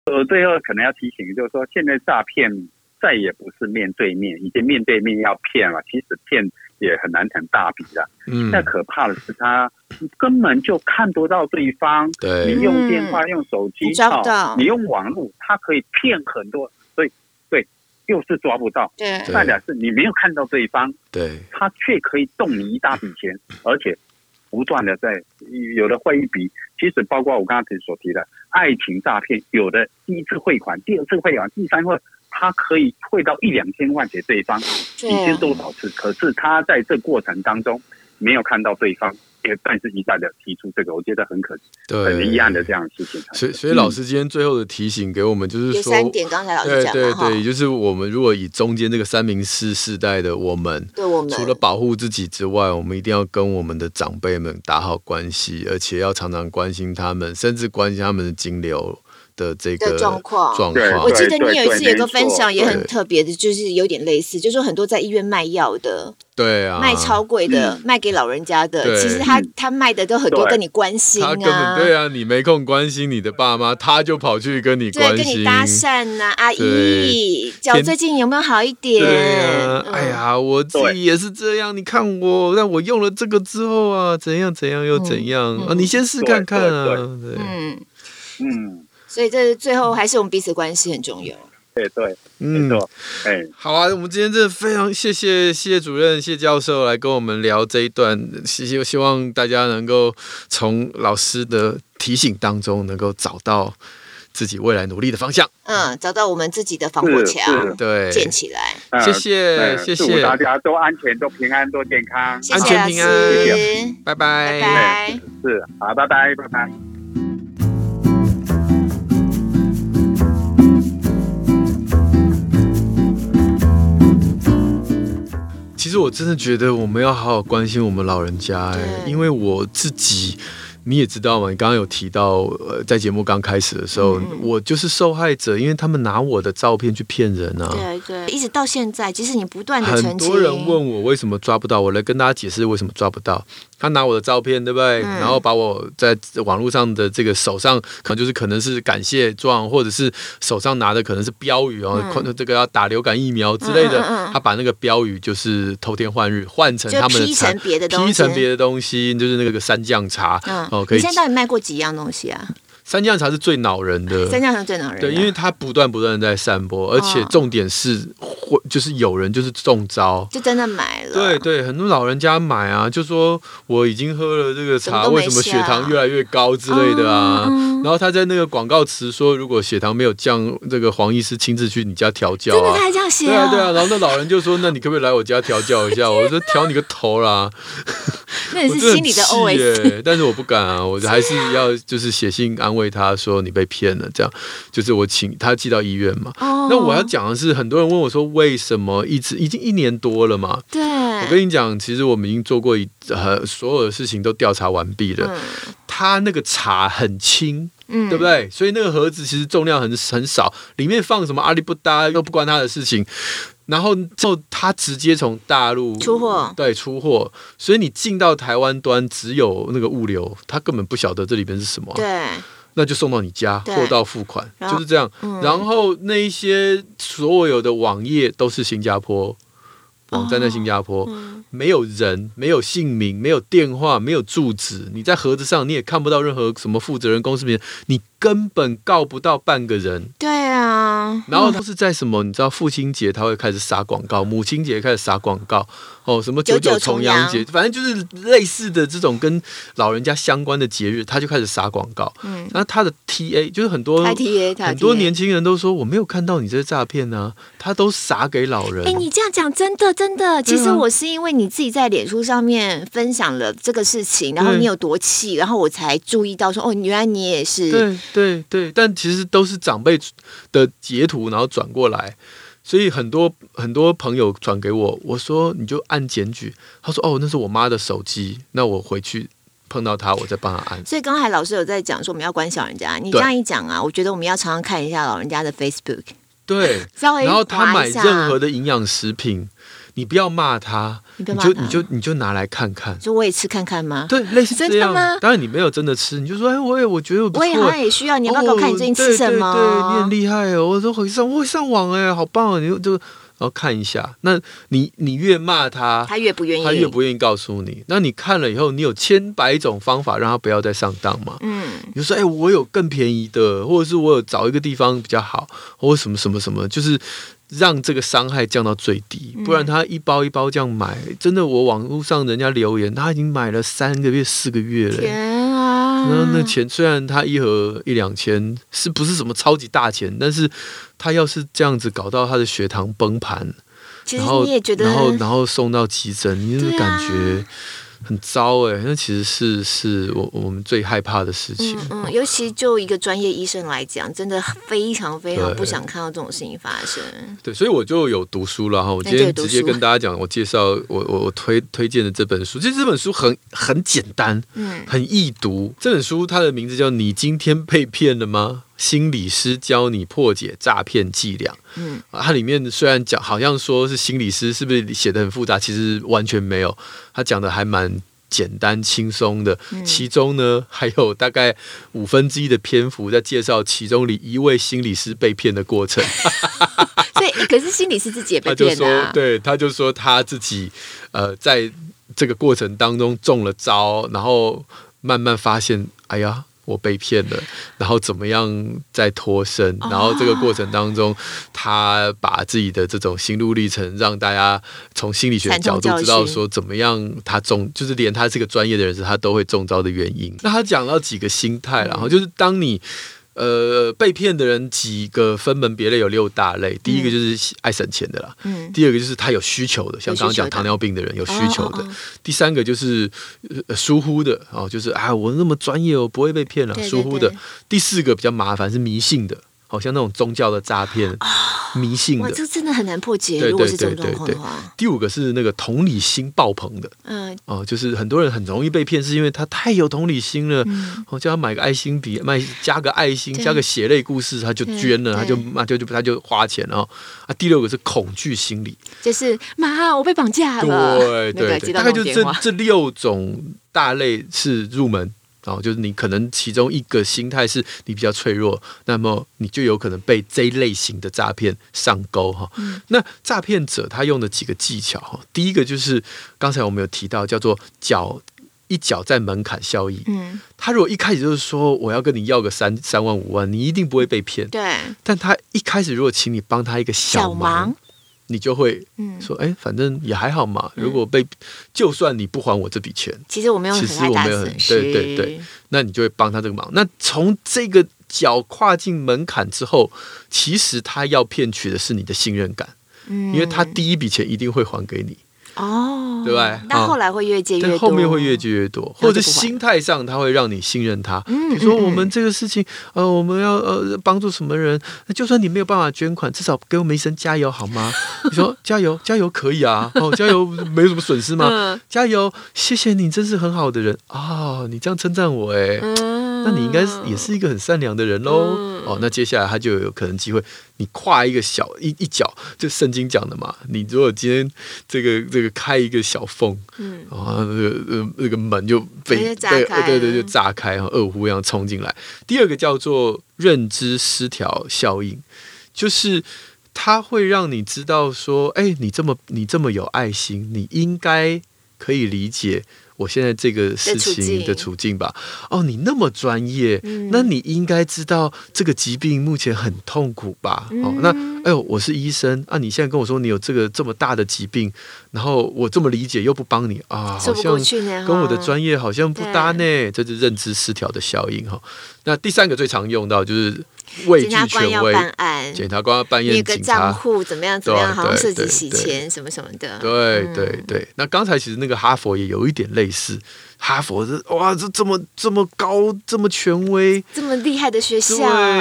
[SPEAKER 3] 呃，最后可能要提醒，就是说现在诈骗再也不是面对面，已经面对面要骗了，其实骗也很难成大笔的。嗯，那可怕的是他根本就看不到对方，对，你用电话、用手机，哦，你用网络，他可以骗很多。又是抓不到，对，代表是你没有看到对方，对，他却可以动你一大笔钱，而且不断的在有的汇一笔，其实包括我刚才所提的爱情诈骗，有的第一次汇款、第二次汇款、第三次他可以汇到一两千万给对方，一千多少次？可是他在这过程当中没有看到对方。但是一再的提出这个，我觉得很可惜，对，很遗憾的这样的事情。
[SPEAKER 2] 所以，所以老师今天最后的提醒给我们，就是说，三点，刚才老师讲对对对，就是我们如果以中间这个三明治世代的我们，对我们除了保护自己之外，我们一定要跟我们的长辈们打好关系，而且要常常关心他们，甚至关心他们的金流。的这个状况，状况，
[SPEAKER 1] 我记得你有一次有个分享也很特别的，就是有点类似，就是说很多在医院卖药的，
[SPEAKER 2] 对啊，
[SPEAKER 1] 卖超贵的，卖给老人家的，其实他他卖的都很多跟你关心啊，
[SPEAKER 2] 他根本对啊，你没空关心你的爸妈，他就跑去跟你关心，
[SPEAKER 1] 跟你搭讪呐，阿姨，脚最近有没有好一点？
[SPEAKER 2] 对啊，哎呀，我自己也是这样，你看我，那我用了这个之后啊，怎样怎样又怎样啊？你先试看看啊，对，嗯
[SPEAKER 1] 嗯。所以，这最后还是我们彼此关系很重要。
[SPEAKER 3] 对对，嗯，没错。哎，
[SPEAKER 2] 好啊，我们今天真的非常谢谢谢主任、谢教授来跟我们聊这一段。希希望大家能够从老师的提醒当中，能够找到自己未来努力的方向。
[SPEAKER 1] 嗯，找到我们自己的防火墙，
[SPEAKER 2] 对，
[SPEAKER 1] 建起来。
[SPEAKER 2] 谢谢，谢谢
[SPEAKER 3] 大家都安全、都平安、都健康，
[SPEAKER 1] 安全平安。谢谢，
[SPEAKER 2] 拜拜，
[SPEAKER 1] 拜拜。
[SPEAKER 3] 是，好，拜拜，拜拜。
[SPEAKER 2] 实我真的觉得我们要好好关心我们老人家哎，因为我自己。你也知道嘛？你刚刚有提到，呃，在节目刚开始的时候，嗯、我就是受害者，因为他们拿我的照片去骗人啊。
[SPEAKER 1] 对对，一直到现在，即使你不断的，
[SPEAKER 2] 很多人问我为什么抓不到，我来跟大家解释为什么抓不到。他拿我的照片，对不对？嗯、然后把我在网络上的这个手上，可能就是可能是感谢状，或者是手上拿的可能是标语哦，嗯、这个要打流感疫苗之类的。他把那个标语就是偷天换日，换成他们成别的东西成别的东西，就是那个三酱茶。
[SPEAKER 1] 你现在到底卖过几样东西啊？
[SPEAKER 2] 三酱茶是最恼人的，
[SPEAKER 1] 三酱茶最恼人。
[SPEAKER 2] 对，因为它不断不断的在散播，而且重点是会就是有人就是中招，
[SPEAKER 1] 就真的买了。
[SPEAKER 2] 对对，很多老人家买啊，就说我已经喝了这个茶，为什么血糖越来越高之类的啊？然后他在那个广告词说，如果血糖没有降，这个黄医师亲自去你家调教啊。真
[SPEAKER 1] 的他还这样写？
[SPEAKER 2] 对啊对啊。然后那老人就说：“那你可不可以来我家调教一下？” 我说：“调你个头啦！”
[SPEAKER 1] 那也是心里的 OS。
[SPEAKER 2] 但是我不敢啊，我还是要就是写信安慰他说你。被骗了，这样就是我请他寄到医院嘛。Oh. 那我要讲的是，很多人问我说，为什么一直已经一年多了嘛？
[SPEAKER 1] 对，
[SPEAKER 2] 我跟你讲，其实我们已经做过一呃所有的事情都调查完毕了。嗯、他那个茶很轻，嗯，对不对？所以那个盒子其实重量很很少，里面放什么阿里不搭又不关他的事情。然后就他直接从大陆
[SPEAKER 1] 出货，
[SPEAKER 2] 对，出货。所以你进到台湾端只有那个物流，他根本不晓得这里边是什么。
[SPEAKER 1] 对。
[SPEAKER 2] 那就送到你家，货到付款，就是这样。嗯、然后那一些所有的网页都是新加坡网站，在新加坡，哦嗯、没有人，没有姓名，没有电话，没有住址。你在盒子上你也看不到任何什么负责人、公司名，你根本告不到半个人。
[SPEAKER 1] 对啊。
[SPEAKER 2] 然后都是在什么？你知道父亲节他会开始撒广告，母亲节开始撒广告。哦，什么九九重阳节，反正就是类似的这种跟老人家相关的节日，他就开始撒广告。嗯，那他的 TA 就是很多
[SPEAKER 1] TA，
[SPEAKER 2] 很多年轻人都说我没有看到你这些诈骗呢，他都撒给老人。
[SPEAKER 1] 哎，你这样讲真的真的，其实我是因为你自己在脸书上面分享了这个事情，然后你有多气，然后我才注意到说哦，原来你也是。
[SPEAKER 2] 对对对，但其实都是长辈的截图，然后转过来。所以很多很多朋友转给我，我说你就按检举，他说哦，那是我妈的手机，那我回去碰到他，我再帮他按。
[SPEAKER 1] 所以刚才老师有在讲说我们要关小人家，你这样一讲啊，我觉得我们要常常看一下老人家的 Facebook，
[SPEAKER 2] 对，稍微然后他买任何的营养食品。你不要骂他，你就你就你就拿来看看，
[SPEAKER 1] 就我也吃看看吗？
[SPEAKER 2] 对，类似这样。真的吗？当然你没有真的吃，你就说哎，我也我觉得我不错，
[SPEAKER 1] 我也好像也需要。你要不要看你最近吃什么？
[SPEAKER 2] 对，对，对，你很厉害哦！我说会上我会上网哎，好棒哦！你就就然后看一下，那你你越骂他，
[SPEAKER 1] 他越不愿意，
[SPEAKER 2] 他越不愿意告诉你。那你看了以后，你有千百种方法让他不要再上当嘛？嗯，你就说哎，我有更便宜的，或者是我有找一个地方比较好，或什么什么什么，就是。让这个伤害降到最低，不然他一包一包这样买，真的，我网络上人家留言，他已经买了三个月、四个月了。那那钱虽然他一盒一两千，是不是什么超级大钱？但是他要是这样子搞到他的血糖崩盘，
[SPEAKER 1] 然后你也觉得，
[SPEAKER 2] 然后然后送到急诊，你那个感觉。很糟哎，那其实是是我我们最害怕的事情。
[SPEAKER 1] 嗯，嗯，尤其就一个专业医生来讲，真的非常非常不想看到这种事情发生。
[SPEAKER 2] 对，对，所以我就有读书了哈。我今天直接跟大家讲，我介绍我我我推推荐的这本书。其实这本书很很简单，嗯，很易读。这本书它的名字叫《你今天被骗了吗？心理师教你破解诈骗伎俩》。嗯，它里面虽然讲好像说是心理师，是不是写的很复杂？其实完全没有，他讲的还蛮简单轻松的。其中呢，还有大概五分之一的篇幅在介绍其中里一位心理师被骗的过程。
[SPEAKER 1] 所以，可是心理师自己也被 骗啊。
[SPEAKER 2] 对，他就说他自己呃，在这个过程当中中了招，然后慢慢发现，哎呀。我被骗了，然后怎么样再脱身？然后这个过程当中，他把自己的这种心路历程，让大家从心理学角度知道说怎么样他中，就是连他是个专业的人士，他都会中招的原因。那他讲到几个心态，然后就是当你。呃，被骗的人几个分门别类有六大类。第一个就是爱省钱的啦，嗯，第二个就是他有需求的，像刚刚讲糖尿病的人有需求的。第三个就是疏忽的哦，就是啊，我那么专业，我不会被骗了，疏忽的。第四个比较麻烦是迷信的。好像那种宗教的诈骗、哦、迷信的，
[SPEAKER 1] 这真的很难破解。
[SPEAKER 2] 对对对对对。第五个是那个同理心爆棚的，嗯，哦，就是很多人很容易被骗，是因为他太有同理心了。嗯，我叫他买个爱心笔，卖加个爱心，加个血泪故事，他就捐了，他就那就就他就花钱了。啊，第六个是恐惧心理，
[SPEAKER 1] 就是妈，我被绑架了。
[SPEAKER 2] 对对对，大概就这这六种大类是入门。然后就是你可能其中一个心态是你比较脆弱，那么你就有可能被这一类型的诈骗上钩哈。嗯、那诈骗者他用的几个技巧哈，第一个就是刚才我们有提到叫做脚一脚在门槛效益。嗯，他如果一开始就是说我要跟你要个三三万五万，你一定不会被骗。
[SPEAKER 1] 对，
[SPEAKER 2] 但他一开始如果请你帮他一个小忙。小你就会说，哎、嗯，反正也还好嘛。如果被，嗯、就算你不还我这笔钱，
[SPEAKER 1] 其实我没有很，其实我没有很，
[SPEAKER 2] 对对对。那你就会帮他这个忙。那从这个脚跨进门槛之后，其实他要骗取的是你的信任感，嗯、因为他第一笔钱一定会还给你。哦，对吧？
[SPEAKER 1] 那后来会越借越多，
[SPEAKER 2] 后面会越借越多，或者心态上他会让你信任他。你，说我们这个事情，呃，我们要呃帮助什么人，那就算你没有办法捐款，至少给我们一声加油好吗？你说加油，加油可以啊，哦，加油没有什么损失吗？加油，谢谢你，真是很好的人啊，你这样称赞我，哎，那你应该也是一个很善良的人喽。哦，那接下来他就有可能机会。你跨一个小一一脚，就圣经讲的嘛。你如果今天这个这个开一个小缝，嗯，然后那个呃那个门就被对对对就炸开，然后恶虎一样冲进来。第二个叫做认知失调效应，就是它会让你知道说，哎，你这么你这么有爱心，你应该可以理解。我现在这个事情的处境吧，哦，你那么专业，嗯、那你应该知道这个疾病目前很痛苦吧？嗯、哦，那哎呦，我是医生啊，你现在跟我说你有这个这么大的疾病，然后我这么理解又不帮你啊，好像跟我的专业好像不搭呢，这是认知失调的效应哈。那第三个最常用到就是。畏惧权威，检察官要办案，
[SPEAKER 1] 警察账户怎么样？怎么样？好像涉及洗钱什么什么的。
[SPEAKER 2] 对对对，那刚才其实那个哈佛也有一点类似，哈佛是哇，这这么这么高，这么权威，
[SPEAKER 1] 这么厉害的学校，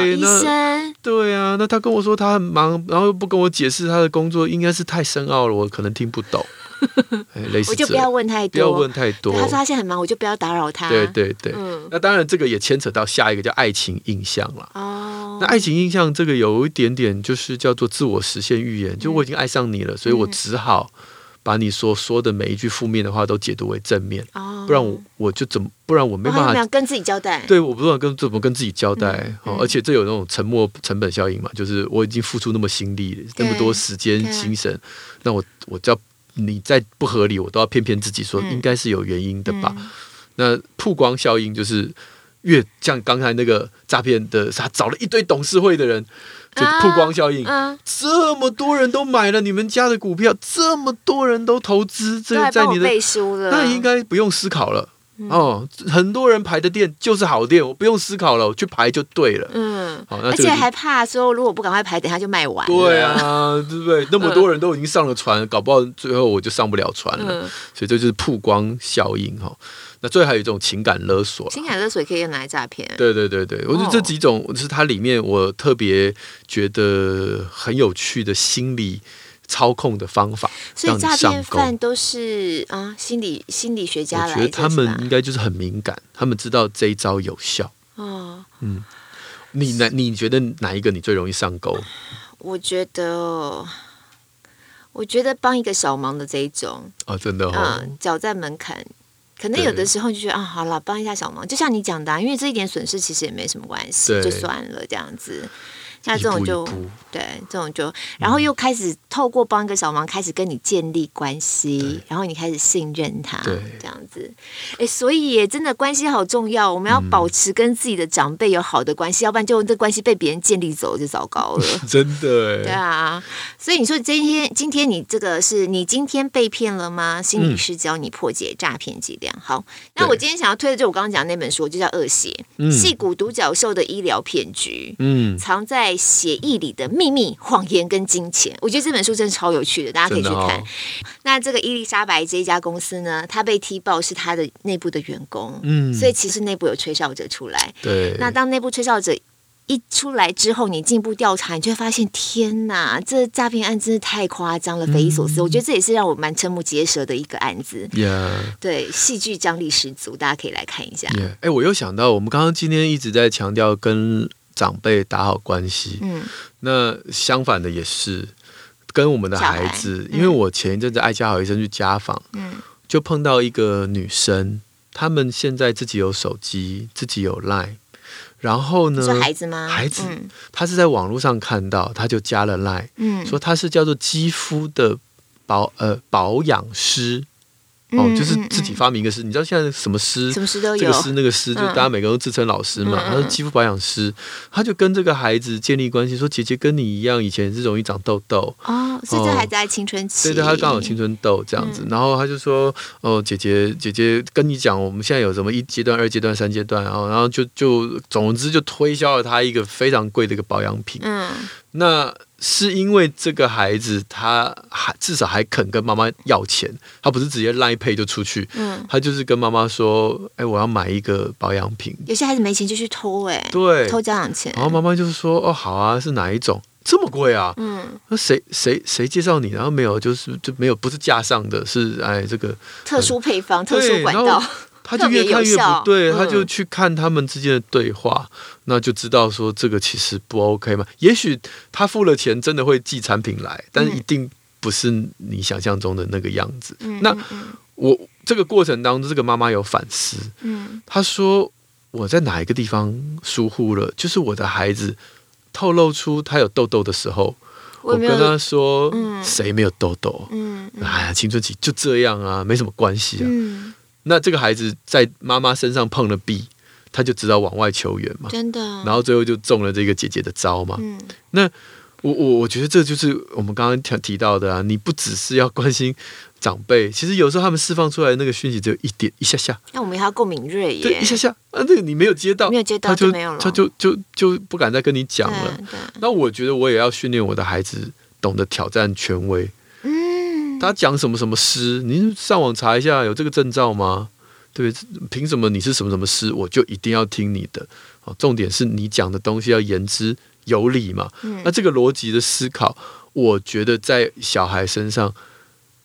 [SPEAKER 1] 医生。
[SPEAKER 2] 对啊，那他跟我说他很忙，然后又不跟我解释他的工作，应该是太深奥了，我可能听不懂。
[SPEAKER 1] 我就不要问太多，
[SPEAKER 2] 不要问太多。
[SPEAKER 1] 他说他现在很忙，我就不要打扰他。
[SPEAKER 2] 对对对，嗯、那当然这个也牵扯到下一个叫爱情印象了。哦，那爱情印象这个有一点点就是叫做自我实现预言，就我已经爱上你了，嗯、所以我只好把你所说的每一句负面的话都解读为正面。哦，不然我我就怎么，不然我没办法、哦、
[SPEAKER 1] 跟自己交代。
[SPEAKER 2] 对，我不知道跟怎么跟自己交代。嗯嗯、而且这有那种沉默成本效应嘛，就是我已经付出那么心力，那么多时间精神，那我我就要。你再不合理，我都要骗骗自己说应该是有原因的吧。那曝光效应就是越像刚才那个诈骗的，他找了一堆董事会的人，就曝光效应。啊啊、这么多人都买了你们家的股票，这么多人都投资，这在你的背书了，那应该不用思考了。哦，很多人排的店就是好店，我不用思考了，我去排就对了。
[SPEAKER 1] 嗯，好，而且还怕说如果不赶快排，等下就卖完。
[SPEAKER 2] 对啊，对不对？那么多人都已经上了船，搞不好最后我就上不了船了。所以这就是曝光效应哈。那最后还有一种情感勒索，
[SPEAKER 1] 情感勒索也可以用来诈骗。
[SPEAKER 2] 对对对对，我觉得这几种是它里面我特别觉得很有趣的心理。操控的方法，
[SPEAKER 1] 所以诈骗犯都是啊，心理心理学家来。
[SPEAKER 2] 我觉得他们应该就是很敏感，他们知道这一招有效。
[SPEAKER 1] 哦，
[SPEAKER 2] 嗯，你哪你觉得哪一个你最容易上钩？
[SPEAKER 1] 我觉得，我觉得帮一个小忙的这一种
[SPEAKER 2] 哦，真的
[SPEAKER 1] 哦，嗯，脚在门槛，可能有的时候就觉得啊，好了，帮一下小忙，就像你讲的啊，因为这一点损失其实也没什么关系，就算了这样子。像这种就对，这种就然后又开始透过帮一个小忙，开始跟你建立关系，然后你开始信任他，对，这样子。哎，所以也真的关系好重要，我们要保持跟自己的长辈有好的关系，嗯、要不然就这关系被别人建立走就糟糕了。
[SPEAKER 2] 真的哎，
[SPEAKER 1] 对啊。所以你说今天今天你这个是你今天被骗了吗？心理师教你破解诈骗伎俩。好，那我今天想要推的就是我刚刚讲的那本书，就叫《恶血》，戏骨独角兽的医疗骗局，嗯，藏在。血液里的秘密、谎言跟金钱，我觉得这本书真的超有趣的，大家可以去看。哦、那这个伊丽莎白这一家公司呢，他被踢爆是他的内部的员工，嗯，所以其实内部有吹哨者出来。
[SPEAKER 2] 对，
[SPEAKER 1] 那当内部吹哨者一出来之后，你进一步调查，你就会发现，天哪，这诈骗案真是太夸张了，匪夷所思。嗯、我觉得这也是让我蛮瞠目结舌的一个案子。对，戏剧张力十足，大家可以来看一下。
[SPEAKER 2] 哎、yeah，我又想到，我们刚刚今天一直在强调跟。长辈打好关系，嗯，那相反的也是跟我们的孩子，嗯、因为我前一阵子爱家好医生去家访，嗯，就碰到一个女生，他们现在自己有手机，自己有 Line，然后呢，
[SPEAKER 1] 是孩子吗？
[SPEAKER 2] 孩子，他是在网络上看到，他就加了 Line，嗯，说他是叫做肌肤的保呃保养师。哦，就是自己发明一个师，你知道现在什么师？
[SPEAKER 1] 什么师都有。
[SPEAKER 2] 这个师那个师，嗯、就大家每个人都自称老师嘛。嗯、他是肌肤保养师，他就跟这个孩子建立关系，说姐姐跟你一样，以前是容易长痘痘。
[SPEAKER 1] 哦，所以这孩子在青春期。
[SPEAKER 2] 对对，他刚好青春痘这样子。嗯、然后他就说：“哦，姐姐姐姐跟你讲，我们现在有什么一阶段、二阶段、三阶段。”然后然后就就总之就推销了他一个非常贵的一个保养品。嗯，那。是因为这个孩子，他还至少还肯跟妈妈要钱，他不是直接 Line Pay 就出去，嗯，他就是跟妈妈说，哎，我要买一个保养品。
[SPEAKER 1] 有些孩子没钱就去偷，哎，
[SPEAKER 2] 对，
[SPEAKER 1] 偷家长钱。
[SPEAKER 2] 然后妈妈就是说，哦，好啊，是哪一种？这么贵啊？嗯，那谁谁谁介绍你？然后没有，就是就没有，不是架上的，是哎这个
[SPEAKER 1] 特殊配方、特殊管道。
[SPEAKER 2] 他就越看越不对，他就去看他们之间的对话，嗯、那就知道说这个其实不 OK 嘛。也许他付了钱，真的会寄产品来，但是一定不是你想象中的那个样子。嗯、那我这个过程当中，这个妈妈有反思，嗯，她说我在哪一个地方疏忽了？就是我的孩子透露出他有痘痘的时候，我，跟他说，嗯、谁没有痘痘？嗯，哎呀，青春期就这样啊，没什么关系啊。嗯那这个孩子在妈妈身上碰了壁，他就知道往外求援嘛，
[SPEAKER 1] 真的。
[SPEAKER 2] 然后最后就中了这个姐姐的招嘛。嗯。那我我我觉得这就是我们刚刚提到的啊，你不只是要关心长辈，其实有时候他们释放出来的那个讯息只有一点一下下。
[SPEAKER 1] 那我们还要够敏锐耶。
[SPEAKER 2] 对，一下下啊，那个你没有接到，
[SPEAKER 1] 没有接到他就没有了，
[SPEAKER 2] 他就就就不敢再跟你讲了。那我觉得我也要训练我的孩子懂得挑战权威。他讲什么什么师？您上网查一下，有这个证照吗？对，凭什么你是什么什么师，我就一定要听你的？重点是你讲的东西要言之有理嘛。嗯、那这个逻辑的思考，我觉得在小孩身上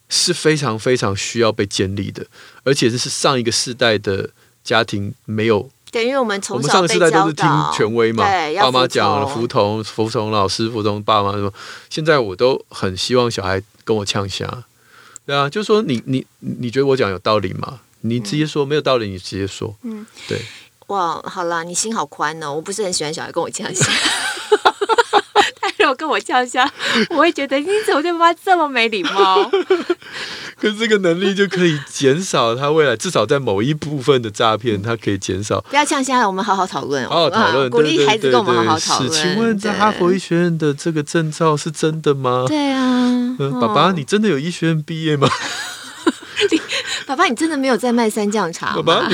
[SPEAKER 2] 是非常非常需要被建立的，而且这是上一个世代的家庭没有。
[SPEAKER 1] 对，因为我们从小
[SPEAKER 2] 我们上个世代都是听权威嘛，爸妈讲了服从，服从老师，服从爸妈什么。现在我都很希望小孩跟我呛声。对啊，就是说你你你觉得我讲有道理吗？你直接说、嗯、没有道理，你直接说。嗯，对。
[SPEAKER 1] 哇，好啦，你心好宽哦。我不是很喜欢小孩跟我呛声，他 如果跟我呛声，我会觉得你怎么对妈妈这么没礼貌？
[SPEAKER 2] 可是这个能力就可以减少他未来至少在某一部分的诈骗，他可以减少。
[SPEAKER 1] 不要呛声，我们好好讨论，
[SPEAKER 2] 好好讨论，
[SPEAKER 1] 鼓励孩子跟我们好好讨论。
[SPEAKER 2] 请问在哈佛医学院的这个证照是真的吗？
[SPEAKER 1] 对啊，
[SPEAKER 2] 爸爸，你真的有医学院毕业吗？
[SPEAKER 1] 爸爸，你真的没有在卖三酱茶吗？
[SPEAKER 2] 爸爸，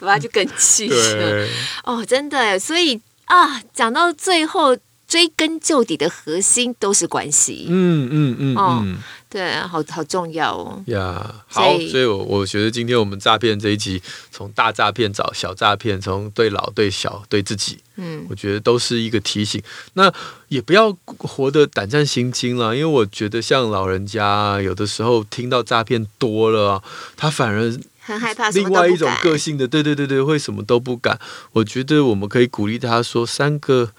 [SPEAKER 1] 爸爸就更气了。哦，真的，所以啊，讲到最后，追根究底的核心都是关系。
[SPEAKER 2] 嗯嗯嗯
[SPEAKER 1] 哦、
[SPEAKER 2] 嗯，
[SPEAKER 1] 对，好好重要哦。
[SPEAKER 2] 呀，好，
[SPEAKER 1] 所以
[SPEAKER 2] 所以我我觉得今天我们诈骗这一集，从大诈骗找小诈骗，从对老对小对自己。
[SPEAKER 1] 嗯，
[SPEAKER 2] 我觉得都是一个提醒。那也不要活得胆战心惊了，因为我觉得像老人家，有的时候听到诈骗多了，他反而
[SPEAKER 1] 很害怕。
[SPEAKER 2] 另外一种个性的，对对对对，会什么都不敢。我觉得我们可以鼓励他说：“三个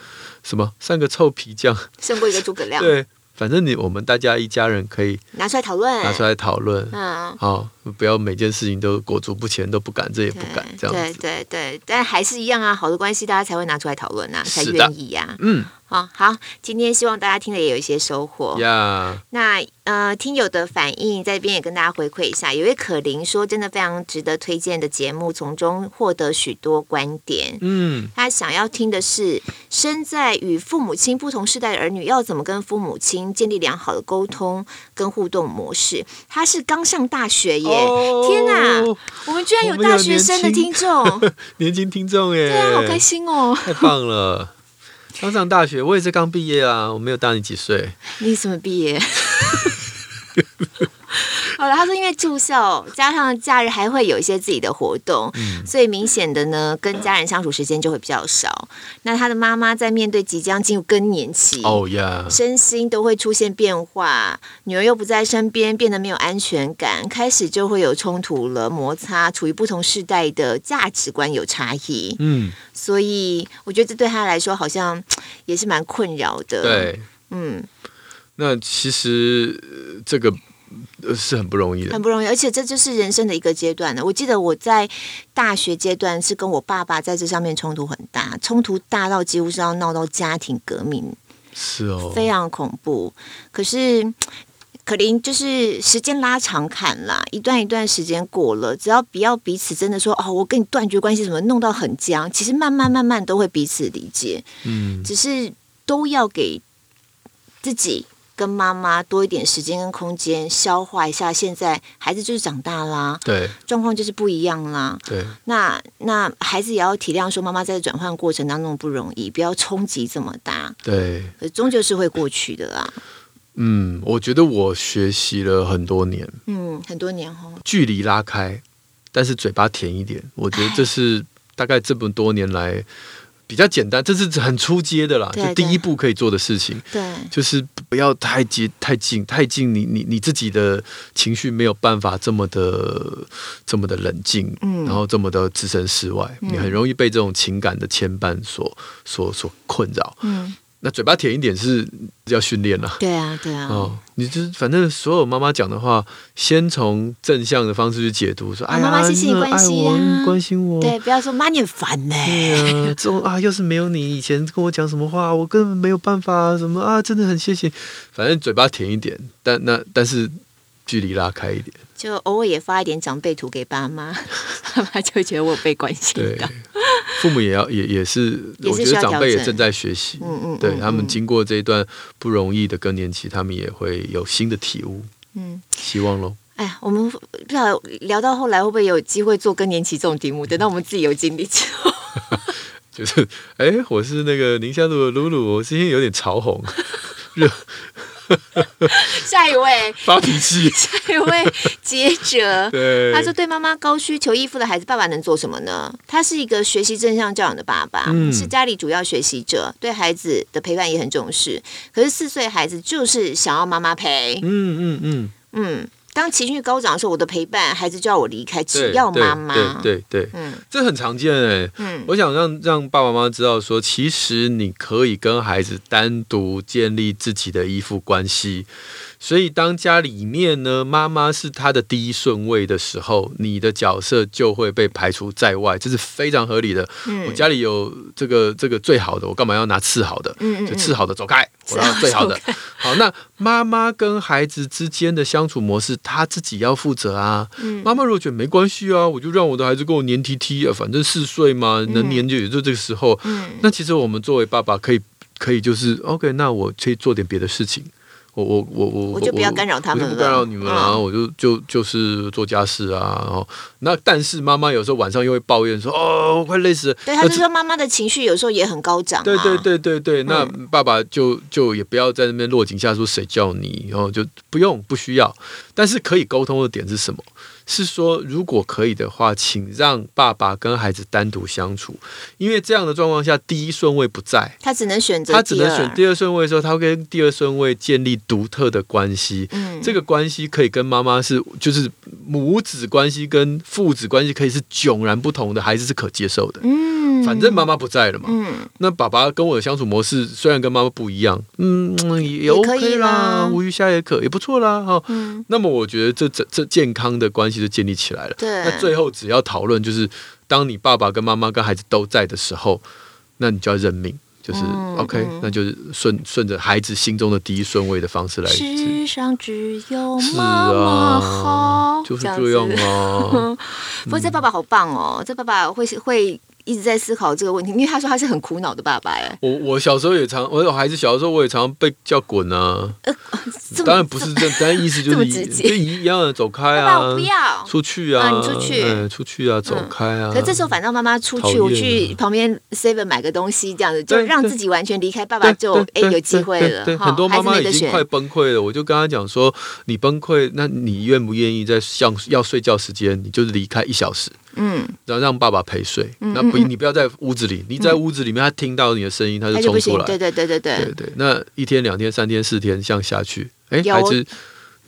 [SPEAKER 2] 什么？三个臭皮匠
[SPEAKER 1] 胜过一个诸葛亮。”
[SPEAKER 2] 对。反正你我们大家一家人可以
[SPEAKER 1] 拿出来讨论，
[SPEAKER 2] 拿出来讨论。
[SPEAKER 1] 嗯，
[SPEAKER 2] 好，不要每件事情都裹足不前，都不敢，这也不敢这样子。
[SPEAKER 1] 对对对，但还是一样啊，好的关系大家才会拿出来讨论啊，才愿意呀、啊。
[SPEAKER 2] 嗯。
[SPEAKER 1] 好好，今天希望大家听了也有一些收获。
[SPEAKER 2] 呀、yeah.，
[SPEAKER 1] 那呃，听友的反应在这边也跟大家回馈一下。有位可玲说，真的非常值得推荐的节目，从中获得许多观点。
[SPEAKER 2] 嗯，
[SPEAKER 1] 他想要听的是，身在与父母亲不同世代的儿女，要怎么跟父母亲建立良好的沟通跟互动模式。他是刚上大学耶！Oh, 天哪，我们居然有大学生的听众，
[SPEAKER 2] 年轻听众耶！
[SPEAKER 1] 对啊，好开心哦，
[SPEAKER 2] 太棒了。刚上大学，我也是刚毕业啊，我没有大你几岁。
[SPEAKER 1] 你什么毕业？好了，他说因为住校，加上假日还会有一些自己的活动，嗯、所以明显的呢，跟家人相处时间就会比较少。那他的妈妈在面对即将进入更年期，
[SPEAKER 2] 哦呀，
[SPEAKER 1] 身心都会出现变化，女儿又不在身边，变得没有安全感，开始就会有冲突了，摩擦，处于不同世代的价值观有差异。嗯，所以我觉得这对他来说好像也是蛮困扰的。
[SPEAKER 2] 对，
[SPEAKER 1] 嗯，
[SPEAKER 2] 那其实这个。是很不容易的，
[SPEAKER 1] 很不容易，而且这就是人生的一个阶段了。我记得我在大学阶段是跟我爸爸在这上面冲突很大，冲突大到几乎是要闹到家庭革命，
[SPEAKER 2] 是哦，
[SPEAKER 1] 非常恐怖。可是可伶就是时间拉长看啦，一段一段时间过了，只要不要彼此真的说哦，我跟你断绝关系，什么弄到很僵，其实慢慢慢慢都会彼此理解。嗯，只是都要给自己。跟妈妈多一点时间跟空间消化一下，现在孩子就是长大啦，
[SPEAKER 2] 对，
[SPEAKER 1] 状况就是不一样啦，
[SPEAKER 2] 对。
[SPEAKER 1] 那那孩子也要体谅，说妈妈在转换过程当中不容易，不要冲击这么大，
[SPEAKER 2] 对，
[SPEAKER 1] 终究是会过去的啦。
[SPEAKER 2] 嗯，我觉得我学习了很多年，
[SPEAKER 1] 嗯，很多年后，
[SPEAKER 2] 距离拉开，但是嘴巴甜一点，我觉得这是大概这么多年来。比较简单，这是很初阶的啦，就第一步可以做的事情。
[SPEAKER 1] 对，
[SPEAKER 2] 就是不要太接太近，太近你你你自己的情绪没有办法这么的这么的冷静，嗯，然后这么的置身事外，嗯，你很容易被这种情感的牵绊所所所困扰，嗯。那嘴巴甜一点是要训练了，
[SPEAKER 1] 对啊，对啊。
[SPEAKER 2] 哦，你就是反正所有妈妈讲的话，先从正向的方式去解读，说：“哎呀，妈妈谢谢你关心我，关心我。”
[SPEAKER 1] 对，不要说妈你很烦呢。
[SPEAKER 2] 对啊，这种啊，要是没有你以前跟我讲什么话，我根本没有办法什么啊，真的很谢谢。反正嘴巴甜一点，但那但是距离拉开一点，
[SPEAKER 1] 就偶尔也发一点长辈图给爸妈，爸妈就觉得我被关心的。
[SPEAKER 2] 父母也要也也是，我觉得长辈也正在学习，
[SPEAKER 1] 嗯嗯，
[SPEAKER 2] 对他们经过这一段不容易的更年期，他们也会有新的体悟，嗯，希望喽。
[SPEAKER 1] 哎呀，我们不知道聊到后来会不会有机会做更年期这种题目？等到我们自己有经历之后，
[SPEAKER 2] 就是哎，我是那个宁夏路的露露，我今天有点潮红，热。
[SPEAKER 1] 下一位。
[SPEAKER 2] 发脾气，
[SPEAKER 1] 下一位接着，
[SPEAKER 2] 对，
[SPEAKER 1] 他说：“对妈妈高需求依附的孩子，爸爸能做什么呢？他是一个学习正向教养的爸爸，嗯，是家里主要学习者，对孩子的陪伴也很重视。可是四岁孩子就是想要妈妈陪，
[SPEAKER 2] 嗯嗯嗯。嗯。”
[SPEAKER 1] 当情绪高涨的时候，我的陪伴，孩子就要我离开，只要妈妈。
[SPEAKER 2] 对对对，对，嗯，这很常见哎。嗯，我想让让爸爸妈妈知道说，其实你可以跟孩子单独建立自己的依附关系。所以，当家里面呢，妈妈是他的第一顺位的时候，你的角色就会被排除在外，这是非常合理的。嗯，我家里有这个这个最好的，我干嘛要拿次好的？嗯，就次好的走开，我要最好的。好，那妈妈跟孩子之间的相处模式，他自己要负责啊。嗯，妈妈如果觉得没关系啊，我就让我的孩子跟我黏 T T 啊，反正四岁嘛，能黏就也就这个时候。嗯，那其实我们作为爸爸可以可以就是 OK，那我可以做点别的事情。我我我我
[SPEAKER 1] 我就不要干扰他们了，
[SPEAKER 2] 不干扰你们了，然后我就就就是做家事啊，然后那但是妈妈有时候晚上又会抱怨说哦，我快累死了。
[SPEAKER 1] 对，他就说妈妈的情绪有时候也很高涨。
[SPEAKER 2] 对对对对对，那爸爸就就也不要在那边落井下石，谁叫你，然后就不用不需要，但是可以沟通的点是什么？是说，如果可以的话，请让爸爸跟孩子单独相处，因为这样的状况下，第一顺位不在，
[SPEAKER 1] 他只能选择，
[SPEAKER 2] 他只能选第二顺位的时候，他会跟第二顺位建立独特的关系。嗯，这个关系可以跟妈妈是，就是母子关系跟父子关系可以是迥然不同的，孩子是可接受的。嗯，反正妈妈不在了嘛。嗯，那爸爸跟我的相处模式虽然跟妈妈不一样，嗯，也 OK 啦，无鱼虾也可，也不错啦。哈，嗯，那么我觉得这这这健康的关系。就建立起来了。对，那最后只要讨论，就是当你爸爸跟妈妈跟孩子都在的时候，那你就要认命，就是 OK，那就是顺顺着孩子心中的第一顺位的方式来。世上只有妈妈好，就是这样啊。
[SPEAKER 1] 不过这爸爸好棒哦，这爸爸会会。一直在思考这个问题，因为他说他是很苦恼的爸爸哎。
[SPEAKER 2] 我我小时候也常，我有孩子小的时候我也常常被叫滚啊。呃，当然不是这，当然意思就是就一样的走开啊，
[SPEAKER 1] 不要
[SPEAKER 2] 出去啊，
[SPEAKER 1] 你出去，
[SPEAKER 2] 出去啊，走开啊。
[SPEAKER 1] 可这时候反正妈妈出去，我去旁边 seven 买个东西，这样子就让自己完全离开爸爸，就哎有机会了。
[SPEAKER 2] 对，很多妈妈已经快崩溃了，我就跟他讲说，你崩溃，那你愿不愿意在像要睡觉时间，你就是离开一小时。嗯，然后让爸爸陪睡，那不，你不要在屋子里，你在屋子里面，他听到你的声音，他就冲出来。
[SPEAKER 1] 对对对对对
[SPEAKER 2] 对对。那一天、两天、三天、四天这样下去，哎，孩子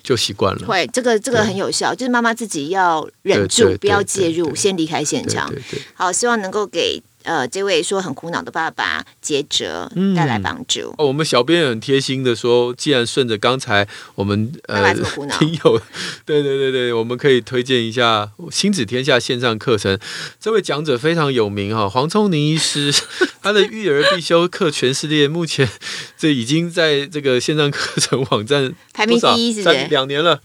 [SPEAKER 2] 就习惯了。
[SPEAKER 1] 会，这个这个很有效，就是妈妈自己要忍住，不要介入，先离开现场。好，希望能够给。呃，这位说很苦恼的爸爸接着带来帮助。
[SPEAKER 2] 哦，我们小编也很贴心的说，既然顺着刚才我们呃 听友，对对对对，我们可以推荐一下星子天下线上课程。这位讲者非常有名哈，黄聪宁医师，他的育儿必修课全世界目前这已经在这个线上课程网站
[SPEAKER 1] 排名第一，是
[SPEAKER 2] 三两年了。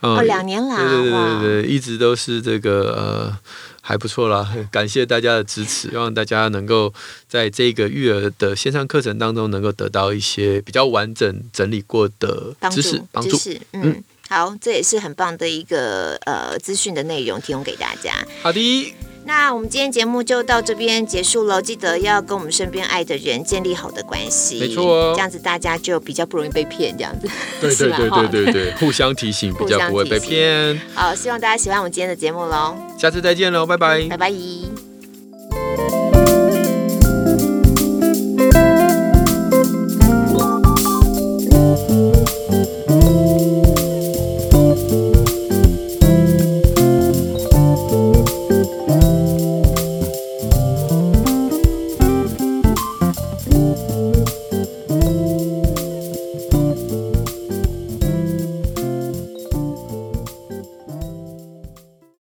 [SPEAKER 1] 哦，两年了，
[SPEAKER 2] 对对对对对，一直都是这个呃。还不错啦，感谢大家的支持，希望大家能够在这个育儿的线上课程当中，能够得到一些比较完整整理过的知识帮助。
[SPEAKER 1] 嗯，嗯好，这也是很棒的一个呃资讯的内容，提供给大家。
[SPEAKER 2] 好的。
[SPEAKER 1] 那我们今天节目就到这边结束了，记得要跟我们身边爱的人建立好的关系，
[SPEAKER 2] 没错哦，
[SPEAKER 1] 这样子大家就比较不容易被骗，这样子，
[SPEAKER 2] 对 对对对对对，互相提醒，比较不会被骗。
[SPEAKER 1] 好，希望大家喜欢我们今天的节目喽，
[SPEAKER 2] 下次再见喽，拜拜，
[SPEAKER 1] 拜拜。